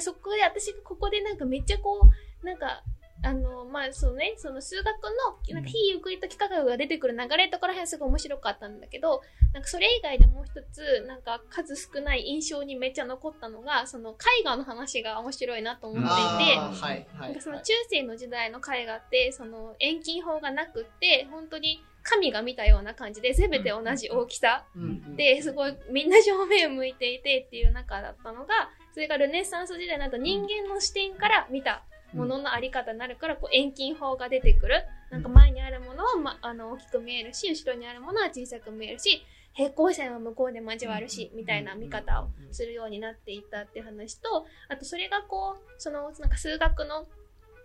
そこで、私がここでなんかめっちゃこう、なんか、あの、まあ、そうね、その数学の、なんか非ユークリッド幾何学が出てくる流れところら辺すごい面白かったんだけど、なんかそれ以外でもう一つ、なんか数少ない印象にめっちゃ残ったのが、その絵画の話が面白いなと思っていて、はい、はなんい。かその中世の時代の絵画って、その遠近法がなくって、本当に神が見たような感じで、全て同じ大きさ。で、すごいみんな正面を向いていてっていう中だったのが、それがルネサンス時代になると人間の視点から見たもののあり方になるから、こう遠近法が出てくる。なんか前にあるものは、ま、あの大きく見えるし、後ろにあるものは小さく見えるし、平行線は向こうで交わるし、みたいな見方をするようになっていったって話と、あとそれがこう、そのなんか数学の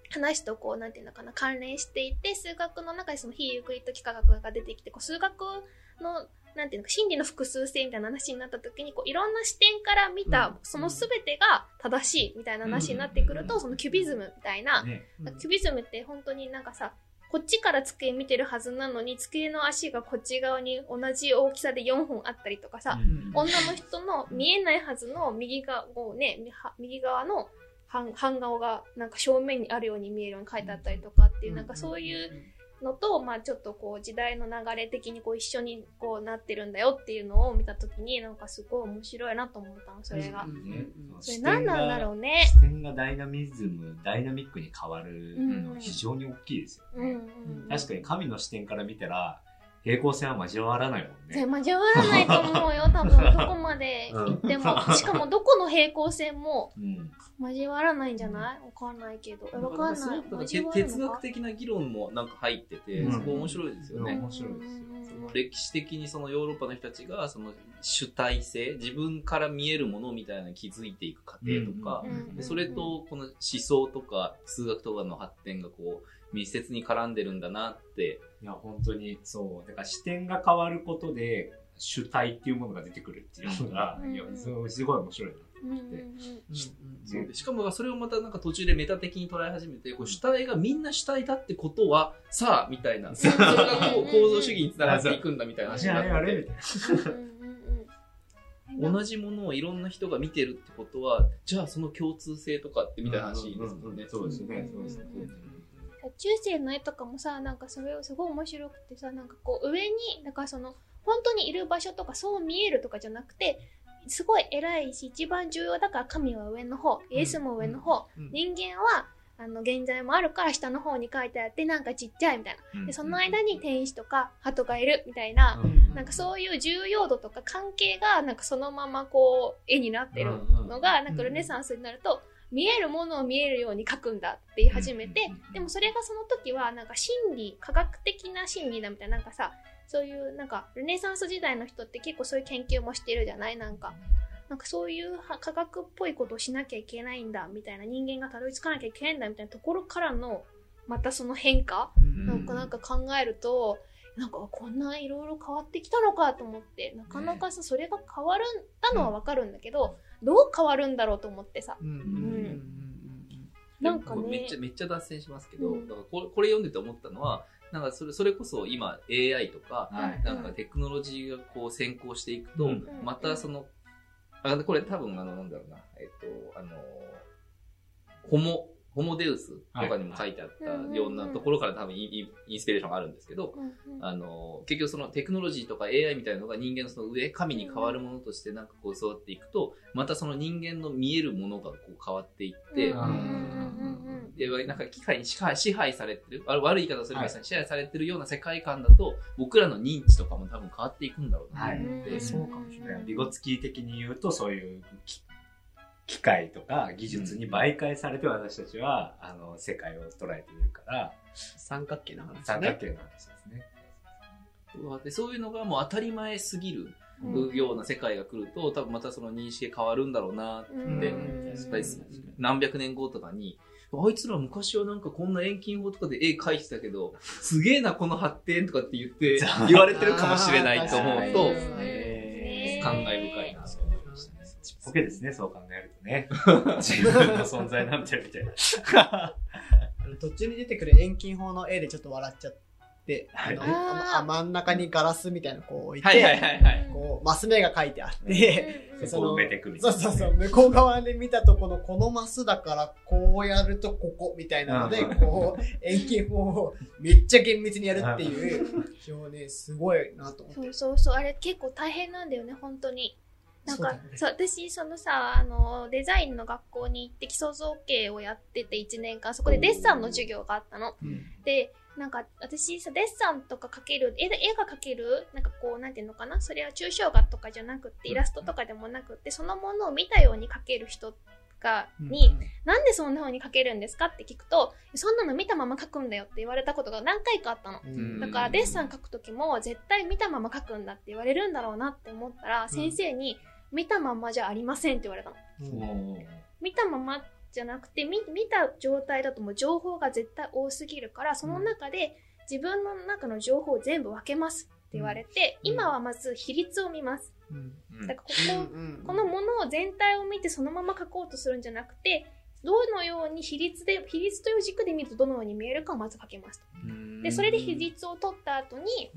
話とこう、なんていうのかな、関連していて、数学の中でその非ユークリッド幾何学が出てきて、こう数学の、なんていうのか、真理の複数性みたいな話になった時に、こう、いろんな視点から見た、うん。その全てが正しいみたいな話になってくると、うん。そのキュビズムみたいな、キュビズムって本当になんかさ、こっちから机見てるはずなのに、机の足がこっち側に同じ大きさで4本あったりとかさ、女の人の見えないはずの右側をね、は右側の半半顔がなんか正面にあるように見えるように書いてあったりとかっていう、なんかそういうのと、まあちょっとこう時代の流れ的にこう一緒にこうなってるんだよっていうのを見たときに、なんかすごい面白いなと思ったの、それが。ねそれ何なんだろうね。視点がダイナミズム、ダイナミックに変わるのは非常に大きいですよね。うんうん。確かに神の視点から見たら、平行線は交わらないもんね。で交わらないと思うよ、多分どこまで行っても。しかもどこの平行線もうん。交わらないんじゃない？わかんないけど。えわかんない。哲学的な議論もなんか入ってて、うんそこ面白いですよね。面白いですよ歴史的にそのヨーロッパの人たちがその主体性自分から見えるものみたいなのに気づいていく過程とか、それとこの思想とか数学とかの発展がこう密接に絡んでるんだなっていや、本当にそう。だから視点が変わることで、主体っていうものが出てくるっていうのが、うんいや、すごい面白いな。しかもそれをまたなんか途中でメタ的に捉え始めてこう主体がみんな主体だってことはさあみたいなそれがこう構造主義につながっていくんだみたいな話になって同じものをいろんな人が見てるってことはじゃあその共通性とかってみたいな話ですもんね。そうですね。そうですね。中世の絵とかもさなんかそれをすごい面白くてさなんかこう上にだからその本当にいる場所とかそう見えるとかじゃなくてすごい偉いし一番重要だから神は上の方イエスも上の方、うん。人間はあの現在もあるから下の方に書いてあってなんかちっちゃいみたいな。でその間に天使とか鳩がいるみたいな、なんかそういう重要度とか関係がなんかそのままこう絵になってるのがなんかルネサンスになると見えるものを見えるように描くんだって言い始めてでもそれがその時はなんか心理科学的な心理だみたいななんかさそういうなんかルネサンス時代の人って結構そういう研究もしてるじゃない？なんかなんかそういうは科学っぽいことをしなきゃいけないんだみたいな人間がたどり着かなきゃいけないんだみたいなところからのまたその変化？うん。なんかなんか考えると、なんかこんないろいろ変わってきたのかと思って、なかなかさ、それが変わるんだのはわかるんだけど、どう変わるんだろうと思ってさ。うんうんうんなんかね。めっちゃめっちゃ脱線しますけど、うん。だからこれこれ読んでて思ったのはなんかそれそれこそ今 AI とか、はい。なんかテクノロジーがこう先行していくと、うん。またそのあこれ多分あのなんだろうなえっとあのホモホモデウスとかにも書いてあったようなところから多分インスピレーションがあるんですけど、あの結局そのテクノロジーとか AI みたいなのが人間のその上神に変わるものとしてなんかこう育っていくとまたその人間の見えるものがこう変わっていって、うんうんうんでなんか機械に支配支配されてるあ悪い言い方をすると支配されてるような世界観だと僕らの認知とかも多分変わっていくんだろうなと思って、うんそうかもしれない。ビゴツキー的に言うと、そういうき機械とか技術に媒介されて私たちは、あの、世界を捉えているから、三角形の話三角形の話ですね。うわでそういうのがもう当たり前すぎるうんような世界が来ると多分またその認識が変わるんだろうなって、うん。何百年後とかにあいつら昔はなんかこんな遠近法とかで絵描いてたけどすげえなこの発展とかって言って 言われてるかもしれないと思うとね。感慨深いな。と思いましたね。ちっぽけですね、そう考えるとね。自分の存在なんてみたいな。あの途中に出てくる遠近法の絵でちょっと笑っちゃって、あのはいあ真ん中にガラスみたいなのこう置いて、はいはいはいはい。こうマス目が書いてあって、うんでそこを埋めてくみたいうなそそうそう、向こう側で見たとこのこのマスだからこうやるとここみたいなので、うんこう遠近法をめっちゃ厳密にやるっていう、表ね、すごいなと思って。そうそうそう、あれ結構大変なんだよね、本当に。なんか、そうね。私、そのさ、あの、デザインの学校に行って基礎造形をやってて1年間、そこでデッサンの授業があったの。で、なんか、私さ、デッサンとか描ける、絵で絵が描ける、なんかこう、なんていうのかな、それは抽象画とかじゃなくって、イラストとかでもなくって、そのものを見たように描ける人が、に、なんでそんな風に描けるんですかって聞くと、そんなの見たまま描くんだよって言われたことが何回かあったの。うん。だからデッサン描くときも絶対見たまま描くんだって言われるんだろうなって思ったら、先生に見たままじゃありませんって言われたの。うん見たままじゃなくて見見た状態だともう情報が絶対多すぎるからその中で自分の中の情報を全部分けますって言われて、うん今はまず比率を見ます。うんうんだからここ、うんこのものを全体を見てそのまま書こうとするんじゃなくてどのように比率で、比率という軸で見るとどのように見えるかをまず書きますと。で、それで比率を取った後に、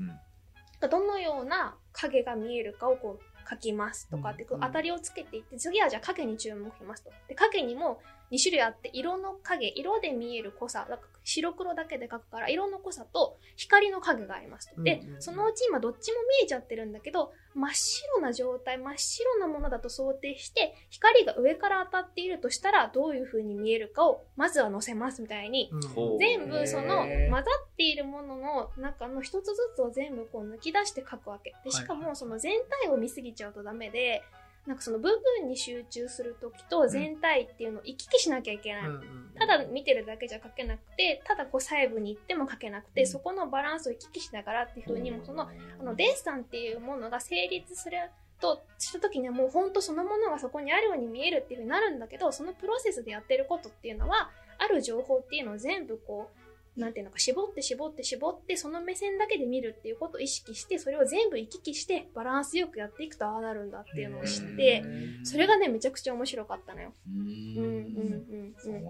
どのような影が見えるかをこう書きますとかって、当たりをつけていって、次はじゃあ影に注目しますと。で、影にも2種類あって、色の影、色で見える濃さ、だから白黒だけで書くから、色の濃さと光の影がありますと。でうんうんう、ん。そのうち今どっちも見えちゃってるんだけど、真っ白な状態、真っ白なものだと想定して、光が上から当たっているとしたら、どういう風に見えるかを、まずは載せますみたいに、うん。全部その混ざっているものの中の一つずつを全部こう抜き出して書くわけ。でしかもその全体を見すぎちゃうとダメで、なんかその部分に集中するときと全体っていうのを行き来しなきゃいけない。うんうんただ見てるだけじゃ書けなくて、ただこう細部に行っても書けなくて、うん。そこのバランスを行き来しながらっていう風にもそのあのデッサンっていうものが成立するとした時にはもう本当そのものがそこにあるように見えるっていう風になるんだけどそのプロセスでやってることっていうのはある情報っていうのを全部こうなんていうのか絞って絞って絞ってその目線だけで見るっていうことを意識してそれを全部行き来してバランスよくやっていくとああなるんだっていうのを知ってそれがねめちゃくちゃ面白かったのよ。ううんうんうんそううん。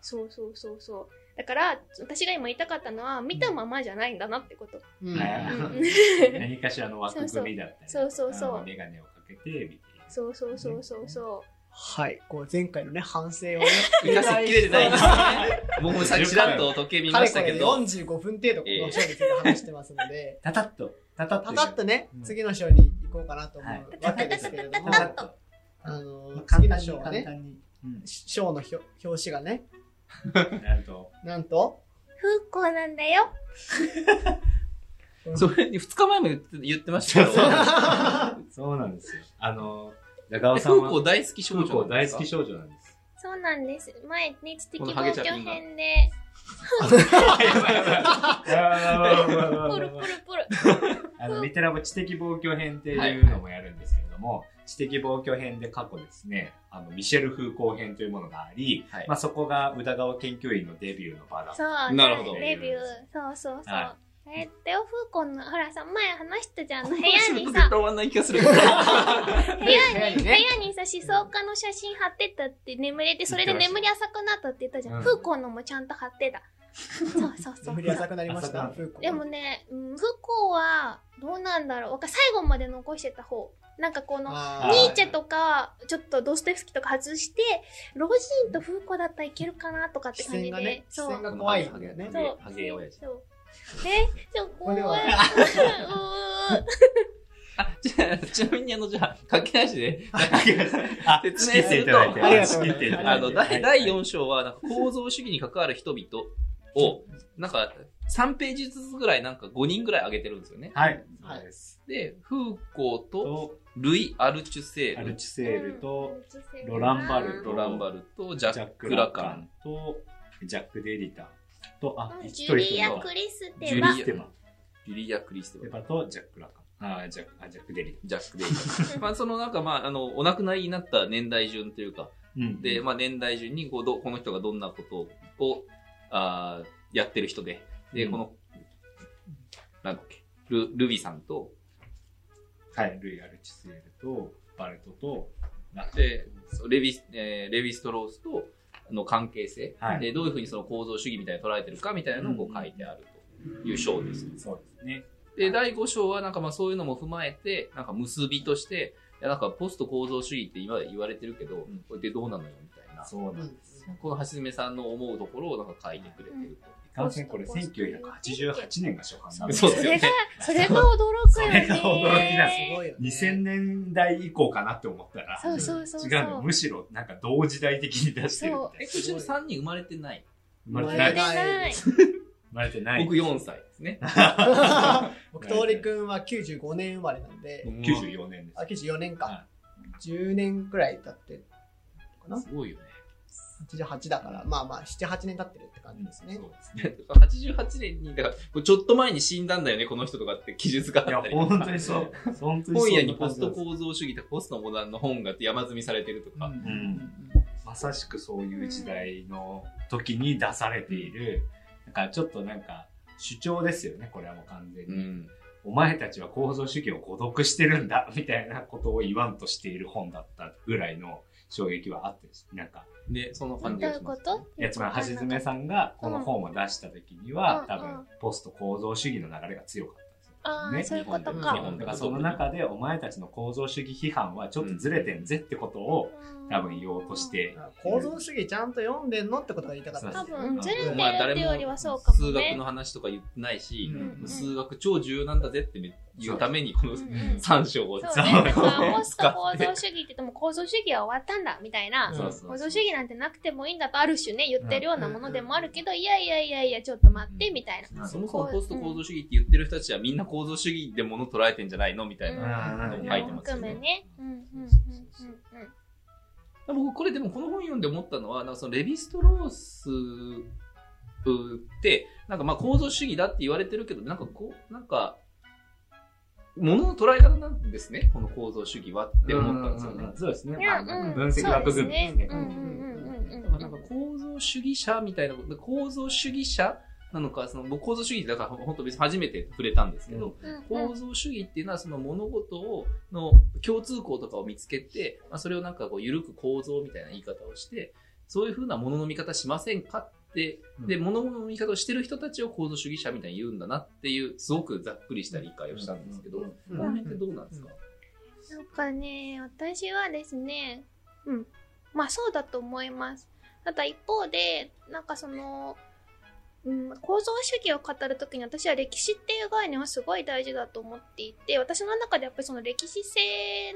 そうそうそうそう。だから、私が今言いたかったのは、見たままじゃないんだなってこと。何かしらの枠組みだったりそうそうそうあのメガネをかけて見ているそうそうそうそうそはい。こう前回のね、反省をね、生かしきれてないんですよね。僕もさっきちらっと時計見ましたけど。45分程度この章について話してますので、タタッと。タタッとねうん、次の章に行こうかなと思はい。うわけですけれども、あのまあ、次の章はね、章の表表紙がね、なんと。なんと、う。風光なんだよ。それに2日前も言って言ってましたけど、そうなんですよ。あの長尾さんは？風光大好き少女風光大好き少少女なんです。そうなんです。前ね、知的防御編で、プルプルプル。あの、ミテラボ知的防御編っていうのもやるんですけれども、知的防御編で過去ですね、あの、ミシェル風光編というものがあり、はい。まあそこが宇田川研究員のデビューの場だそう、なるほど。デビュー。そうそうそう。はえっとよ、風光の、ほらさ、前話したじゃん、部屋に女。さ。部屋に、部部屋にさ、思想家の写真貼ってたって眠れて、それで眠り浅くなったって言ったじゃん。うん風光のもちゃんと貼ってた。そうそうそう 眠。り浅くなりました、でもね、うん、不幸は、どうなんだろう。最後まで残してた方。なんかこの、あニーチェとか、ちょっとドストエフスキーとか外して、ロジンとフーコだったらいけるかなとかって視感じで。線がね、視そう。線が怖いんだよね。そう。ハゲ親父そう。え、ちょ、怖い。うこれはーあ、じゃあ、ちなみにあの、じゃあ、書き出しで、あ、説明するとただいて。あの、第はい第4章は、なんか構造主義に関わる人々を、なんか、3ページずつぐらい、なんか5人ぐらい上げてるんですよね。はい。です。で、風光と、と、ルイ・アルチュセール、アルチセールと、うんロランバルロランバルと、ジャック・ラカン、と、ジャック・デリタと、あ、ジュリア・とクリスジテバ。ジュリア・クリステバマとジャック・ラカ。ン。あ、ジャック、あ、ジャック・デリジャック・デイタ。まあ、そのなんか、まあ、あの、お亡くなりになった年代順というか、タ。うん。で、まあ、年代順にこうど、この人がどんなことを、あーやってる人で、で、うん。この、なんだっけ、ル、ルビさんと、はい、ルイ・アルチセールと、バルトと、で、レビス、えーレヴィストロースとの関係性、はいで、どういうふうにその構造主義みたいに捉えてるかみたいなのを書いてあるという章です。そうですね。で、第5章はなんかまあそういうのも踏まえて、なんか結びとして、いやなんかポスト構造主義って今言われてるけど、んこれでどうなのよみたいな。そうなんです。この橋爪さんの思うところをなんか書いてくれてると。いかんこれ1988年が初版なんでそうですよねそれが、それが驚くよそれが驚きね。だすごいよね。2000年代以降かなって思ったら、そうそうそうそう。違うの。むしろなんか同時代的に出してるみたいえ、こちら3人生まれてない？な。生まれてない。生まれてない。僕4歳ですね。僕、通りくんは95年生まれなんで、94年です。あ、94年はか。10年くらい経ってるかなすごいよね。88だから、まあまあ、7、8年経ってるって感じですね。そうですね。88年に、だから、ちょっと前に死んだんだよね、この人とかって記述がいやあった、り。本当にそう。本当にそう本屋にポスト構造主義とかポストモダンの本が山積みされてるとか。んまさしくそういう時代の時に出されている、なんかちょっとなんか主張ですよね、これはもう完全に。うん。お前たちは構造主義を孤独してるんだ、みたいなことを言わんとしている本だったぐらいの衝撃はあったです。なんか、で、そのど感じがします。ういうこと？いや、つまり、橋爪さんがこの本を出した時には、うん多分、ポスト構造主義の流れが強かったんですよ。ああ、ねそういうこと日か。本だからその中で、お前たちの構造主義批判はちょっとずれてんぜってことを、多分言おうとして、構造主義ちゃんと読んでんのってことが言いたかった。多分、ずれてるっていうよもりはそうかも数学ねの。話とか言ってないし、うん。数学超重要なんだぜって言うために、このうん。うん。3章をそうね。だから、ポスト使構造主義って言っても構造主義は終わったんだ、みたいな。構造主義なんてなくてもいいんだと、ある種ね、言ってるようなものでもあるけど、いやいやいやいや、ちょっと待って、みたいな。そもそもポスト構造主義って言ってる人たちはみんな構造主義で物捉えてんじゃないの？みたいなのを書いてますよね。うんうんうんうん僕これでもこの本読んで思ったのはなんかそのレヴィストロースってなんかまあ構造主義だって言われてるけどなんかこうなんか物の捉え方なんですねこの構造主義はって思ったんですよね。そうですね。分析枠組みですね。うんうんうんうんだからなんか構造主義者みたいなこと構造主義者なのかその僕構造主義だから本当別に初めて触れたんですけど、構造主義っていうのはその物事をの共通項とかを見つけて、まあ、それをなんかこう緩く構造みたいな言い方をしてそういうふうな物の見方しませんかってで物の見方をしてる人たちを構造主義者みたいに言うんだなっていうすごくざっくりした理解をしたんですけど、この辺ってどうなんですか、なんかね、私はですね、うん。まあそうだと思います。ただ一方で、なんかその、うん、構造主義を語るときに私は歴史っていう概念はすごい大事だと思っていて、私の中でやっぱりその歴史性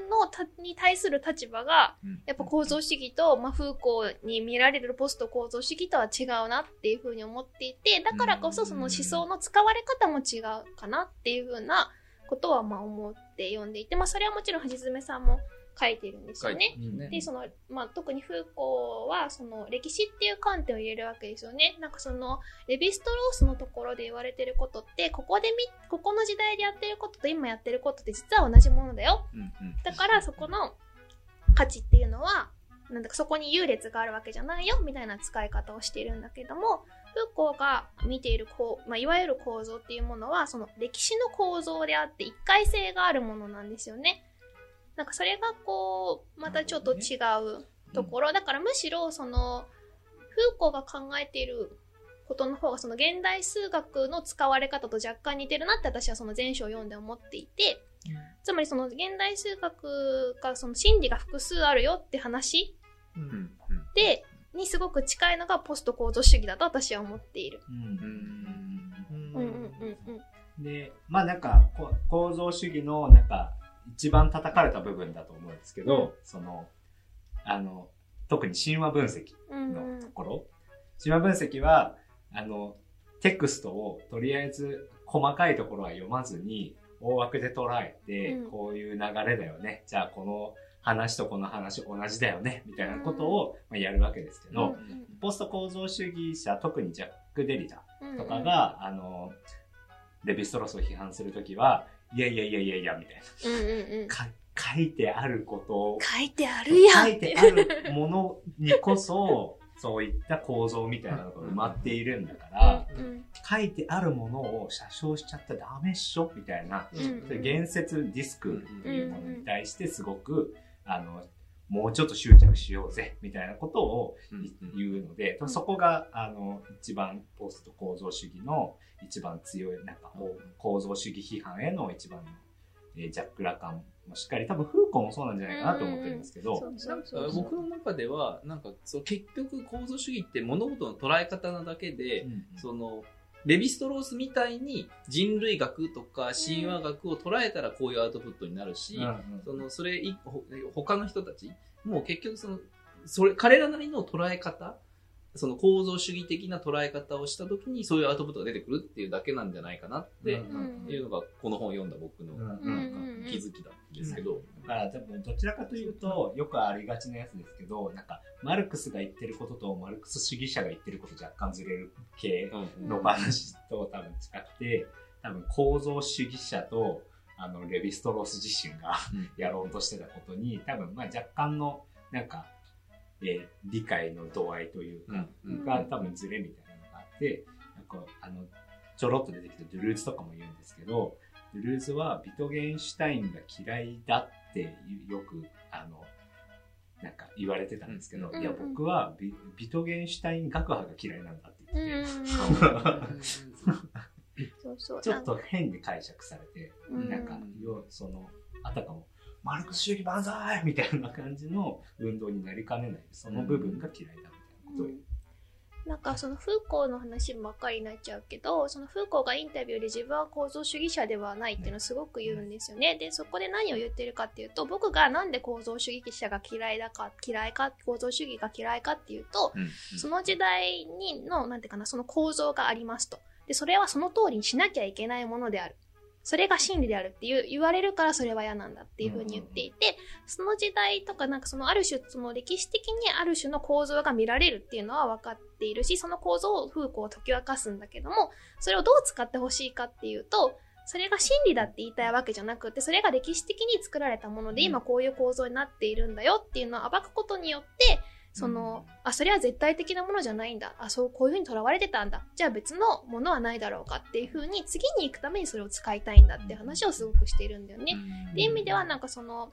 のたに対する立場が、やっぱ構造主義と、まあ、風光に見られるポスト構造主義とは違うなっていうふうに思っていて、だからこそその思想の使われ方も違うかなっていうふうなことはまあ思って読んでいて、まあそれはもちろん橋爪さんも書いてるんですよね。ねで、その、まあ、特にフーコーは、その、歴史っていう観点を入れるわけですよね。なんかその、レヴィストロースのところで言われてることって、ここでみ、ここの時代でやってることと今やってることって実は同じものだよ。うんうんだからそこの価値っていうのは、なんだかそこに優劣があるわけじゃないよ、みたいな使い方をしているんだけども、フーコーが見ているこう、まあ、いわゆる構造っていうものは、その歴史の構造であって一回性があるものなんですよね。なんかそれがこう、またちょっと違うところ。だからむしろその、フーコーが考えていることの方がその現代数学の使われ方と若干似てるなって私はその前章を読んで思っていて、つまりその現代数学がその真理が複数あるよって話。で、にすごく近いのがポスト構造主義だと私は思っている。うん。うん。うんうんうんうん。で、まあなんか、こ構造主義のなんか、一番叩かれた部分だと思うんですけど、その、あの、特に神話分析うんのところ、神話分析は、あの、テクストをとりあえず細かいところは読まずに、大枠で捉えて、うん。こういう流れだよね。じゃあこの話とこの話同じだよね。みたいなことをまあやるわけですけど、ポスト構造主義者、特にジャック・デリダうんとかが、あの、レヴィストロスを批判するときは、いやいやいやいやいや、みたいな。うんうんうん。か書いてあること。を、書いてあるやん。書いてあるものにこそ、そういった構造みたいなのが埋まっているんだから、うん書いてあるものを写生しちゃったらダメっしょ？みたいな、うんそういう言説ディスクっていうものに対してすごく、あの、もうちょっと執着しようぜ、みたいなことを言うので、そこが、あの、一番ポスト構造主義の一番強い、なんか、構造主義批判への一番の、えージャック・ラカンもしっかり、多分、フーコーもそうなんじゃないかなと思ってるんですけど、僕の中ではなんかそう結局構造主義って物事の捉え方なだけで、そのレヴィストロースみたいに人類学とか神話学を捉えたらこういうアウトプットになるし、うん。うんそのそれ他の人たちもう結局そのそれ彼らなりの捉え方その構造主義的な捉え方をした時にそういうアウトプットが出てくるっていうだけなんじゃないかなってうんいうのがこの本を読んだ僕の気づきなんですけど、だから多分どちらかというとよくありがちなやつですけどなんかマルクスが言ってることとマルクス主義者が言ってること若干ずれる系うんの話と多分近くて多分構造主義者とあのレヴィストロース自身がやろうとしてたことに多分まあ若干のなんか、えー理解の度合いというか、うんが多分ズレみたいなのがあってなんかあのちょろっと出てきたドゥルーズとかも言うんですけどドゥルーズはビトゲンシュタインが嫌いだってよくあのなんか言われてたんですけど、うんいや、僕はビビトゲンシュタイン学派が嫌いなんだってうん。言ってて、ちょっと変に解釈されて、うん。なんか、よその、あたかも、マルクス主義万歳みたいな感じの運動になりかねない、その部分が嫌いだみたいなこと。なんかそのフーコーの話ばっかりになっちゃうけどそのフーコーがインタビューで自分は構造主義者ではないっていうのをすごく言うんですよね。でそこで何を言ってるかっていうと僕がなんで構造主義者が嫌いだか嫌いか構造主義が嫌いかっていうとうん。その時代にのなんていうかなその構造がありますと。でそれはその通りにしなきゃいけないものであるそれが真理であるっていう言われるからそれは嫌なんだっていうふうに言っていて、その時代とかなんかそのある種その歴史的にある種の構造が見られるっていうのは分かっているしその構造をフーコーは解き明かすんだけどもそれをどう使ってほしいかっていうとそれが真理だって言いたいわけじゃなくてそれが歴史的に作られたもので今こういう構造になっているんだよっていうのを暴くことによってその、あ、それは絶対的なものじゃないんだ。あ、そう、こういうふうに囚われてたんだ。じゃあ別のものはないだろうかっていうふうに、次に行くためにそれを使いたいんだって話をすごくしているんだよね。っていう意味では、なんかその、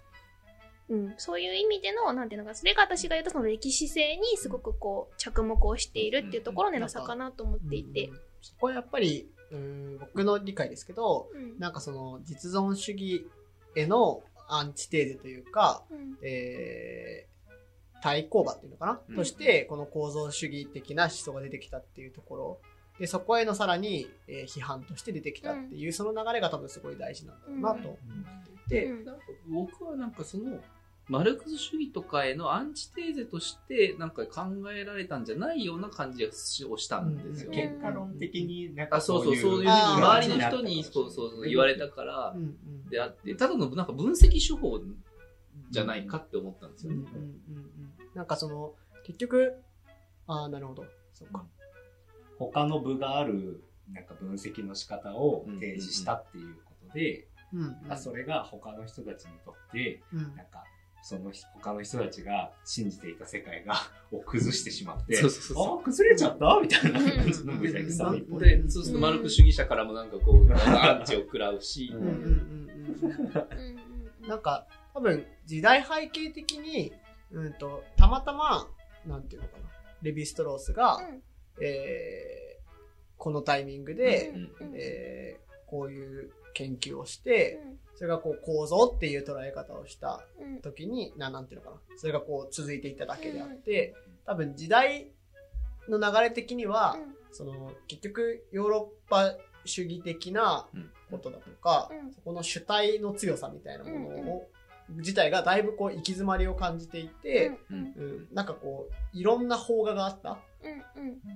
うん、そういう意味での、なんていうのか、それが私が言うとその歴史性にすごくこう、着目をしているっていうところでの差かなと思っていて。そこはやっぱり、うん、僕の理解ですけど、うん。なんかその実存主義へのアンチテーゼというか、うんえー対抗馬っていうのかな、うん。として、この構造主義的な思想が出てきたっていうところ。で、そこへのさらに、えー批判として出てきたっていう、その流れが多分すごい大事なんだろうなと思っていて、うん。なんか僕はなんかそのマルクス主義とかへのアンチテーゼとしてなんか考えられたんじゃないような感じをしたんですよ。うん。ね。結果論的になんかあそうそうそういうふうに周りの人にそうそうそう言われたからであってただのなんか分析手法じゃないかって思ったんですよ。ね。うんうんうんうんなんかその、結局、ああ、なるほど。そうか。他の部があるなんか分析の仕方を提示したっていうことで、うんうん。あそれが他の人たちにとってうん。なんかその他の人たちが信じていた世界が を崩してしまってそうそうそうあ崩れちゃった？みたいな。感じの無邪気さで、そうするとマルクス主義者からもなんかこう、アンチを食らうし、ううんうんうん。うんうんうん。なんか、多分、時代背景的に、うんと、たまたま、なんていうのかな、レヴィストロースが、うん。えーこのタイミングで、うん。えーこういう研究をして、うん。それがこう構造っていう捉え方をしたうん。時に、ななんていうのかな、それがこう続いていっただけであって、多分時代の流れ的には、その結局ヨーロッパ主義的なことだとか、うん。そこの主体の強さみたいなものうんを、自体がだいぶこう行き詰まりを感じていて、うん。うん。なんかこういろんな邦画があった。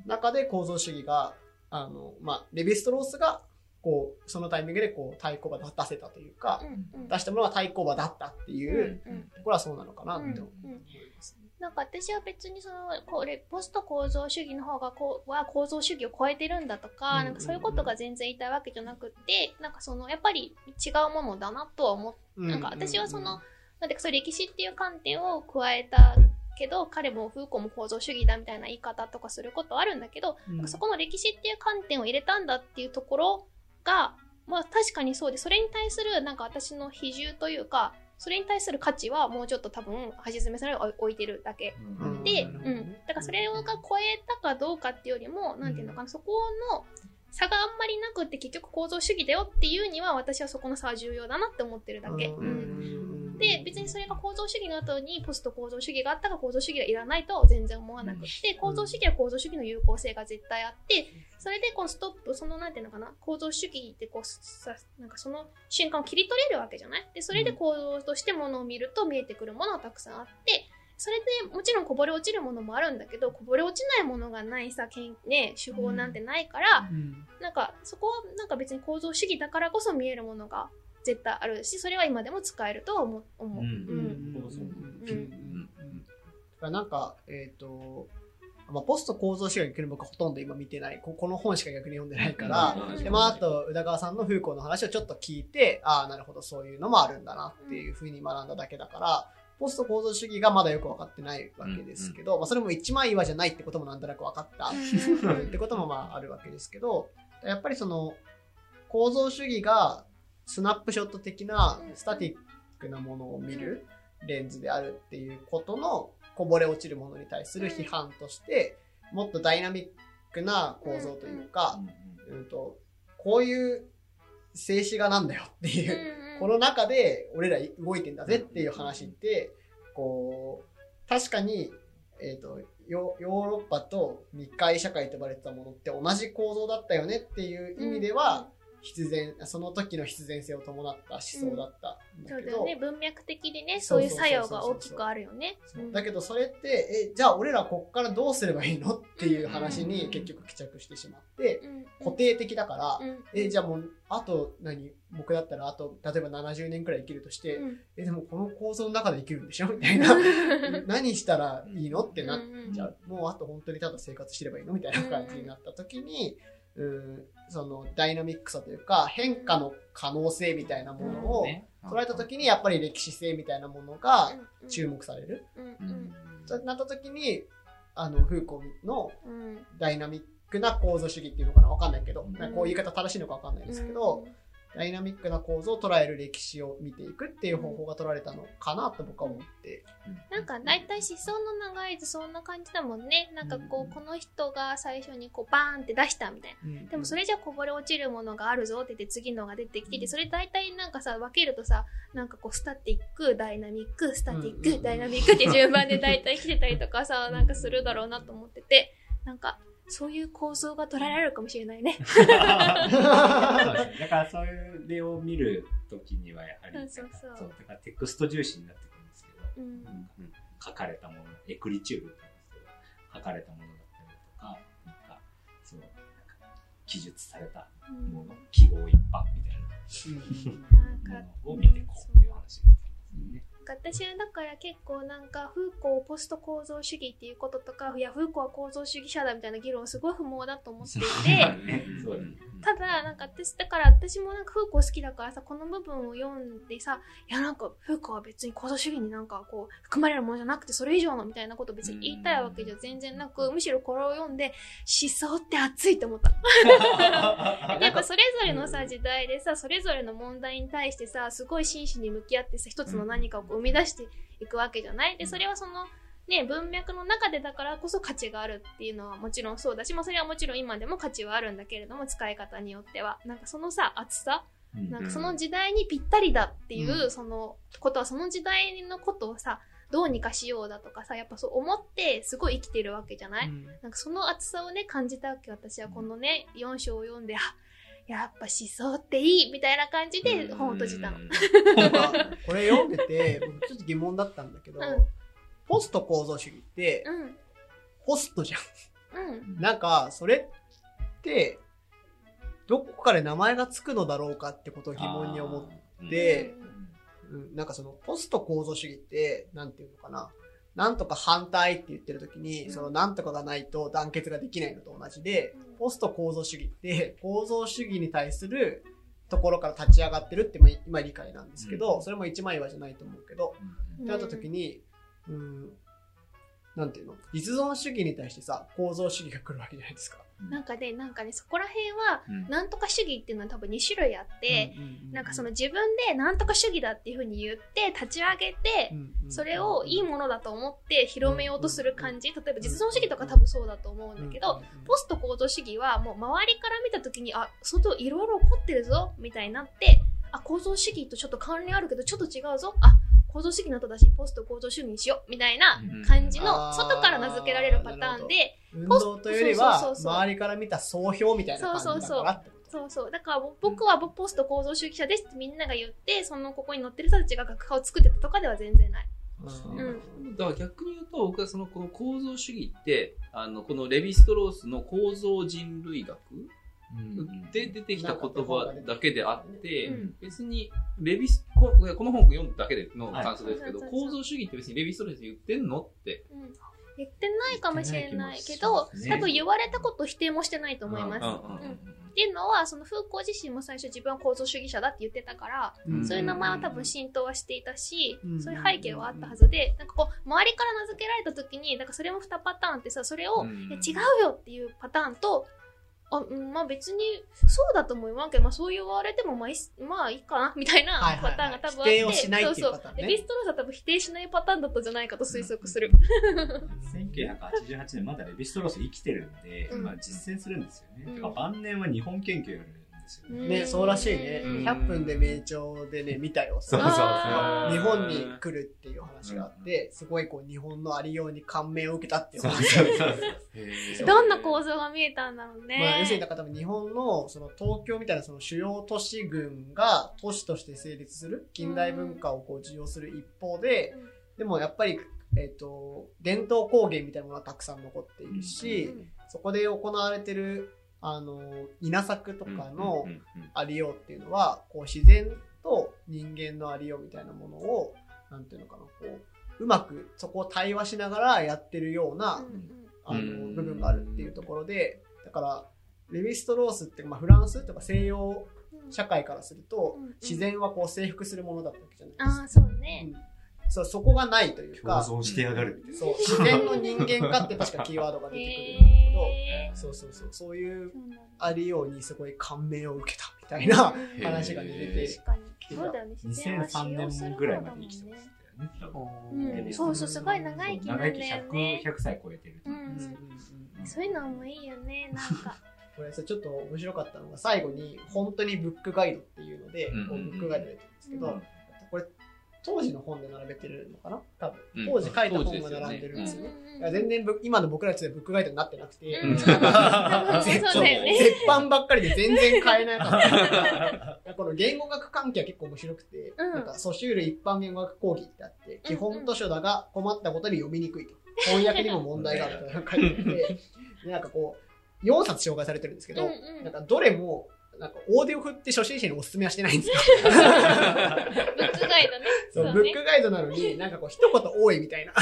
中で構造主義があの、まあ、レヴィストロースがこうそのタイミングでこう対抗馬出せたというか、うんうん。出したものが対抗馬だったっていううんうん。ところはそうなのかなって思いうんうんますね。なんか私は別にそのこれポスト構造主義の方がこうは構造主義を超えてるんだとか,、うんなんかそういうことが全然言いたいわけじゃなくってなんかそのやっぱり違うものだなとは思ってなんか私はその、なんてそう歴史っていう観点を加えたけど彼もフーコーも構造主義だみたいな言い方とかすることはあるんだけど、うん。そこの歴史っていう観点を入れたんだっていうところがまあ確かにそうでそれに対するなんか私の比重というかそれに対する価値はもうちょっと多分橋爪さんに置いてるだけ。うん。で、うん。うん、だからそれが超えたかどうかっていうよりも、なんていうのかな、そこの差があんまりなくって結局構造主義だよっていうには私はそこの差は重要だなって思ってるだけ。うん。うんで、別にそれが構造主義の後にポスト構造主義があったか構造主義がいらないとは全然思わなくって、構造主義は構造主義の有効性が絶対あって、それでこうストップ、そのなんていうのかな、構造主義ってこうさ、なんかその瞬間を切り取れるわけじゃない？で、それで構造としてものを見ると見えてくるものはたくさんあって、それでもちろんこぼれ落ちるものもあるんだけど、こぼれ落ちないものがないさ、けんね、手法なんてないから、うん。なんかそこはなんか別に構造主義だからこそ見えるものが絶対あるし、それは今でも使えるとは思う。思う。うん。うん。そうそううん。だからなんか、えっ、と、まあ、ポスト構造主義は逆に僕ほとんど今見てない。ここの本しか逆に読んでないから、うん。で、まあ、あと、宇田川さんの風光の話をちょっと聞いて、ああ、なるほど、そういうのもあるんだなっていうふうに学んだだけだから、ポスト構造主義がまだよく分かってないわけですけど、まあ、それも一枚岩じゃないってこともなんとなく分かった。うん。ってこともまああるわけですけど、やっぱりその構造主義がスナップショット的なスタティックなものを見るレンズであるっていうことのこぼれ落ちるものに対する批判として、もっとダイナミックな構造というか、うんとこういう静止画なんだよっていう、この中で俺ら動いてんだぜっていう話って、こう、確かに、えっ、と、ヨヨーロッパと密会社会と呼ばれてたものって同じ構造だったよねっていう意味では、必然、その時の必然性を伴った思想だったんだけど、そうだよね。文脈的にね、そそうういう作用が大きくあるよね。だけどそれって、え、じゃあ俺らこっからどうすればいいのっていう話に結局帰着してしまって、うん。固定的だから、うん。え、じゃあもう、あと何、僕だったらあと、例えば70年くらい生きるとして、うん。え、でもこの構造の中で生きるんでしょ？みたいな。何したらいいの？ってなっちゃう。もうあと本当にただ生活してればいいの？みたいな感じになった時に、うん、そのダイナミックさというか、変化の可能性みたいなものをね。捉えた時に、やっぱり歴史性みたいなものがうん注目される。となった時に、あの、フーコーのダイナミックな構造主義っていうのかな？わかんないけど、こういう言い方正しいのかわかんないですけど、ダイナミックな構造を捉える歴史を見ていくっていう方法が取られたのかなと僕は思って。なんか大体思想の長い図そんな感じだもんね。なんかこうこの人が最初にこうバーンって出したみたいな。でもそれ、れじゃこぼれ落ちるものがあるぞって言って次のが出てきてて、それ大体なんかさ、分けるとさ、なんかこうスタティック、ダイナミック、スタティック、ダイナミックって順番で大体来てたりとかさ、なんかするだろうなと思ってて、なんかそういう構造が捉えられるかもしれないね。だからそういう例を見るときにはやはり、うんそうそうだからテクスト重視になってくるんですけど、うん。なん。か書かれたもの、エクリチュールって言うんですけど、書かれたものだったりとか、なんか、そう、なんか記述されたうん。もの、記号一般みたいなものを見ていこうっていう話になってますよね。私はだから結構なんかフーコーポスト構造主義っていうこととかいやフーコーは構造主義者だみたいな議論すごい不毛だと思っていてただなんか私だから私もなんかフーコー好きだからさこの部分を読んでさいやなんかフーコーは別に構造主義になんかこう含まれるものじゃなくてそれ以上のみたいなこと別に言いたいわけじゃ全然なくむしろこれを読んで思想って熱いって思った やっぱそれぞれのさ時代でさそれぞれの問題に対してさすごい真摯に向き合ってさ一つの何かを生み出していくわけじゃない。でそれはそのね文脈の中でだからこそ価値があるっていうのはもちろんそうだし、まあ、それはもちろん今でも価値はあるんだけれども使い方によっては。なんかそのさ厚さなんかその時代にぴったりだっていう、うん。そのことはその時代のことをさどうにかしようだとかさやっぱそう思ってすごい生きてるわけじゃない、なんかその厚さをね感じたわけ私は。このね4章を読んであやっぱ思想っていいみたいな感じで本を閉じたの。これ読んでて、僕ちょっと疑問だったんだけど、うん。ポスト構造主義って、うん。ホストじゃうん。ん。なんか、それって、どこかで名前がつくのだろうかってことを疑問に思って、うん、なんかそのポスト構造主義って、なんていうのかな。なんとか反対って言ってる時に、うん。そのなんとかがないと団結ができないのと同じで、うんポスト構造主義って構造主義に対するところから立ち上がってるってまあ今理解なんですけど、うん。それも一枚岩じゃないと思うけど、うん。ってなった時に、うん、なんていうの？実存主義に対してさ、構造主義が来るわけじゃないですか。なんかねなんかねそこら辺はうん。なんとか主義っていうのは多分2種類あって、なんかその、自分でなんとか主義だっていうふうに言って立ち上げて、それをいいものだと思って広めようとする感じ。例えば実存主義とか多分そうだと思うんだけど、ポスト構造主義はもう周りから見た時にあ外いろいろ起こってるぞみたいになってあ構造主義とちょっと関連あるけどちょっと違うぞあ構造主義の後だしポスト構造主義にしようみたいな感じのうん外から名付けられるパターンで運動というよりは周りから見た総評みたいな感じだからってそうそうだから僕はポスト構造主義者ですってみんなが言ってそのここに載ってる人たちが学派を作ってたとかでは全然ない。うん。だから逆に言うと僕はそのこの構造主義ってあのこのレヴィストロースの構造人類学で出てきた言葉だけであって、うん。別にレヴィスここの本を読んだだけでの感想ですけど、はい構造主義って別にレヴィストロース言ってんのって。うん。言ってないかもしれないけ言ど、多分言われたことを否定もしてないと思います。っていうのは、そのフーコー自身も最初自分は構造主義者だって言ってたから、うんそういう名前は多分浸透はしていたし、うん。そういう背景はあったはずで、なんかこう、周りから名付けられた時に、なんかそれも2パターンってさ、それを、う違うよっていうパターンと、あ、うんまあ別に、そうだと思いますけど、まあそう言われても、まあいいっす、まあいいかな、みたいなはいはいはいパターンが多分あって。否定をしないっていうそうパターンねそう。レビストロースは多分否定しないパターンだったんじゃないかと推測する。1988年まだレヴィストロース生きてるんで、うんまあ実践するんですよね。うん晩年は日本研究やるんですよね。ね、そうらしいね。うん。100分で名著でね、見たよ。そうそうそう。日本に来るっていう話があって、すごいこう日本のありように感銘を受けたっていうそう話そうそう。どんな構造が見えたんだろうね。まあ、要するにだから多分日本のその東京みたいなその主要都市群が都市として成立する近代文化をこう受容する一方で、うん。でもやっぱり、えっと伝統工芸みたいなものはたくさん残っているし、うん。そこで行われてるあの稲作とかのありようっていうのはこう自然と人間のありようみたいなものをなんていうのかなこううまくそこを対話しながらやってるような、あのうん部分があるっていうところでだからレヴィストロースって、まあ、フランスとか西洋うん社会からすると自然はこう征服するものだったわけじゃないああ、ですか。そうね。うんそうそこがないというか。共存してやがるみたいな。そう自然の人間化って確かキーワードが出てくるんだけへどそうそうそう。そういうありようにすごい感銘を受けたみたいなうん話がね出て確かに。そうだよね。自然は2003使用する年ぐらいまで生きてましたよね。多分うんそうそうすごい長生きなんだよね。長生き100 100歳超えてる。う。ん。うんうんうんうん。そういうのもいいよね、なんか。これさちょっと面白かったのが最後に本当にブックガイドっていうので、うんこうブックガイド出てるんですけど、うん。これ当時の本で並べてるのかな？多分。うん。当時書いた本が並んでるんですよね。うん。いや全然ぶ今の僕らやつでブックガイドになってなくて、うん。なん。かそうだよね。絶版ばっかりで全然買えなかった。この言語学関係は結構面白くて、うん。なんか訴訟類一般言語学講義ってあって、基本図書だが困ったことに読みにくいと。翻訳にも問題があると書いてあって、でなんかこう、4冊紹介されてるんですけど、うんうん。なんかどれも、なんかオーディオ振って初心者におすすめはしてないんですよ。ブックガイドね。そうねブックガイドなのに、なんかこう一言多いみたいな。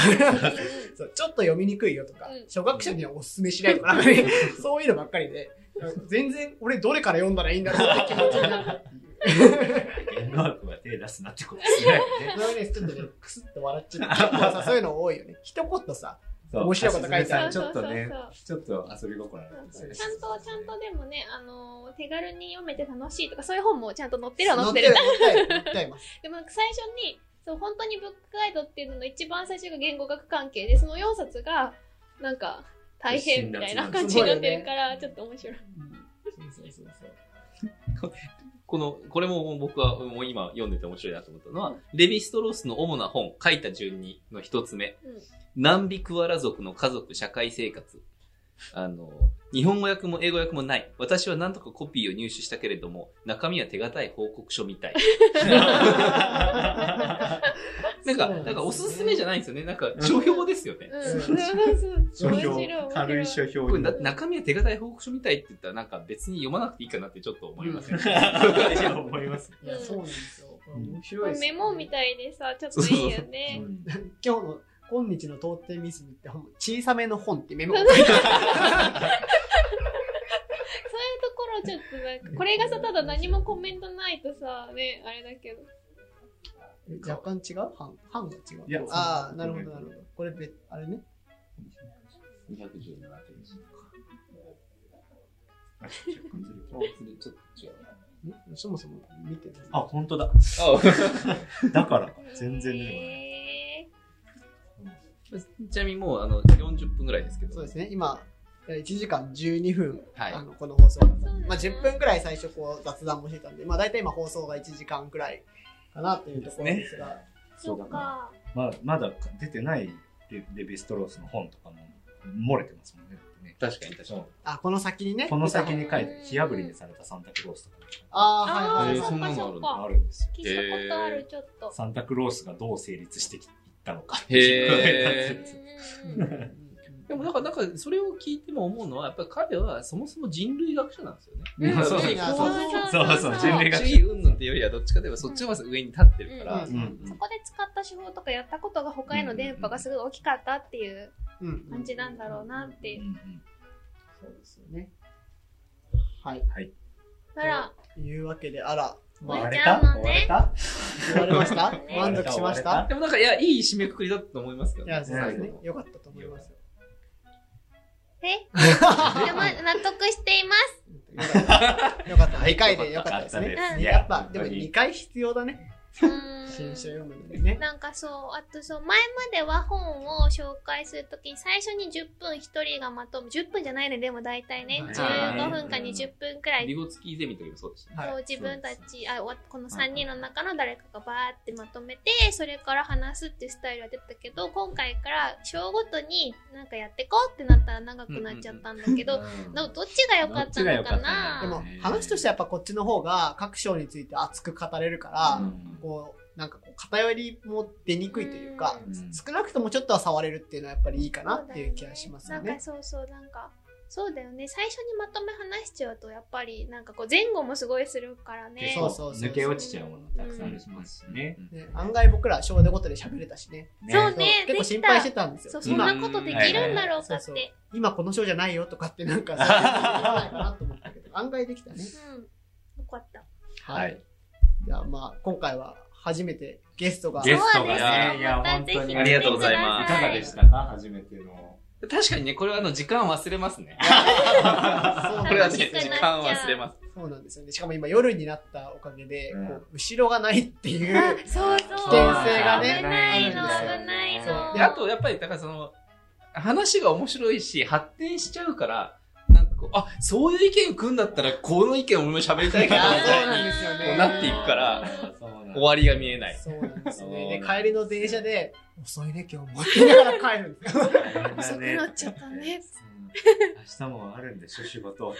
そうちょっと読みにくいよとか、うん初学者にはおすすめしないとか、そういうのばっかりで、全然俺どれから読んだらいいんだろうって気持ちになったっていう。言語学は手出すなってことですね。それはね、ちょっとね、クスッと笑っちゃそういうの多いよね。一言さ、面白いこと書いてある。ちょっとねそうそう、ちょっと遊び心あるんですよね。ちゃんと、ちゃんとでもね、あのー、手軽に読めて楽しいとか、そういう本もちゃんと載ってるは載ってる。でも最初に、そう、本当にブックガイドっていうのの一番最初が言語学関係で、その4冊が、なんか、大変みたいな感じになってるから、ちょっと面白い。うん。そうそうそうそう。この、これも僕はもう今読んでて面白いなと思ったのは、レヴィストロースの主な本、書いた順にの一つ目、うん。南ビクワラ族の家族社会生活。あの、日本語訳も英語訳もない。私は何とかコピーを入手したけれども、中身は手堅い報告書みたい。なんか、なんかおすすめじゃないんですよね。なんか、書評ですよね。書評軽い書評中身は手堅い報告書みたいって言ったら、なんか別に読まなくていいかなってちょっと思いません、いや思います。いや、そうなんですよ。面こ白いです、れメモみたいでさ、ちょっといいよね。今日の今日の当店ミスって本小さめの本ってメモそういうところちょっとなんか、これがさ、ただ何もコメントないとさ、ね、あれだけど。若干違う？版版が違う？いやああ、なるほど、なるほど。これ別、あれね？217ページ。あ若干ずれてるちょっと違う。ん？そもそも見てない。あ、本当だ。あ だからか。全然出てこない。へちなみにもうあの40分ぐらいですけど。そうですね、今、1時間12分、はいあのこの放送まあ、10分くらい最初こう雑談もしてたんで、まあ、大体今放送が1時間くらいかなというところですが、ーそうか。まあ、まだ出てないレレヴィストロースの本とかも漏れてますもんね。確かに確かに。あ、この先にね、この先に書いてうん、火あぶりにされたサンタクロースとかああ、はいはいそんなのあるんですよ。聞いたことある、ちょっと。サンタクロースがどう成立していったのか。へうんうんうんでもなんか、なんか、それを聞いても思うのは、やっぱり彼はそもそも人類学者なんですよね。うんそうそうそうそうそう人類学主義云々っていうよりは、どっちかといえばそっちの上に立ってるから。うんうんそこで使った手法とかやったことが他への電波がすごい大きかったっていううん感じなんだろうなっていう。そうですよね。はい。はい。あら、というわけで、あら、まあ、終わっち終われた終われた？言われました？ね満足しました？でもなんか、いや、いい締めくくりだったと思いますけどね。いや、そうですねはい。よかったと思いますよ。え でも納得しています。よかった。よかった。2回でよかったですね。うんやっぱ、でも2回必要だね。うーん新書読むのにね。なんかそう、あとそう、前までは本を紹介するときに最初に10分1人がまとむ。10分じゃないね、でも大体ね。はい15分か20分くらいビゴツキーゼミの時もそうでしたね。はいそう自分たちあわこの3人の中の誰かがバーってまとめてそれから話すっていうスタイルは出たけど今回から章ごとになんかやってこうってなったら長くなっちゃったんだけど、どどっちが良かったのかな？でもね話としてはやっぱこっちの方が各章について熱く語れるから、うんこう、なんかこう偏りも出にくいというか、うん。少なくともちょっとは触れるっていうのはやっぱりいいかなっていう気がしますよね。なんか。そうそうなんかそうだよね。最初にまとめ話しちゃうとやっぱりなんかこう前後もすごいするからね。そうそうそう抜け落ちちゃうものたくさんありますしね。ね、案外僕ら章でごとで喋れたしね。そうね結構心配してたんですよ。そんなことできるんだろうかって。今この章じゃないよとかってなんか そういうないかなと思ったけど、案外できたね。うん。よかった。はい。じゃあまあ、今回は初めてゲストが。ゲストがね、よいや、本当に。ありがとうございますいかがでしたか？初めての。確かにね、これはあの、時間忘れますね。そうこれは時間忘れます。そうなんですよね。しかも今夜になったおかげで、うんこう後ろがないっていう。あそうそう危険性がね危ないの危ないそうので、あと、やっぱり、だからその、話が面白いし、発展しちゃうから、なんかこう、あ、そういう意見を組んだったら、この意見を俺も喋りたいかな、みたいそうなんですよに、なっていくから、終わりが見えない。そうなんですよね。で、帰りの電車で、遅いね、今日も。って言いながら帰るんですよ。遅くなっちゃったねうん明日もあるんでしょ、仕事。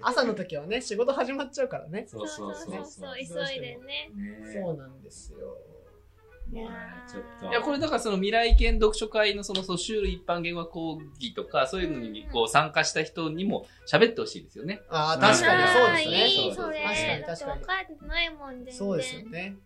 朝の時はね、仕事始まっちゃうからね。そうそうそう。急いでねねそうなんですよ。いやまあちょっと。いや、これだからその未来研読書会のそのソシュール一般言語講義とか、そういうのにこう参加した人にも喋ってほしいですよね。ああ、確かにそうですいね。いそそうれ確かにだって分かってないもんそうですよね。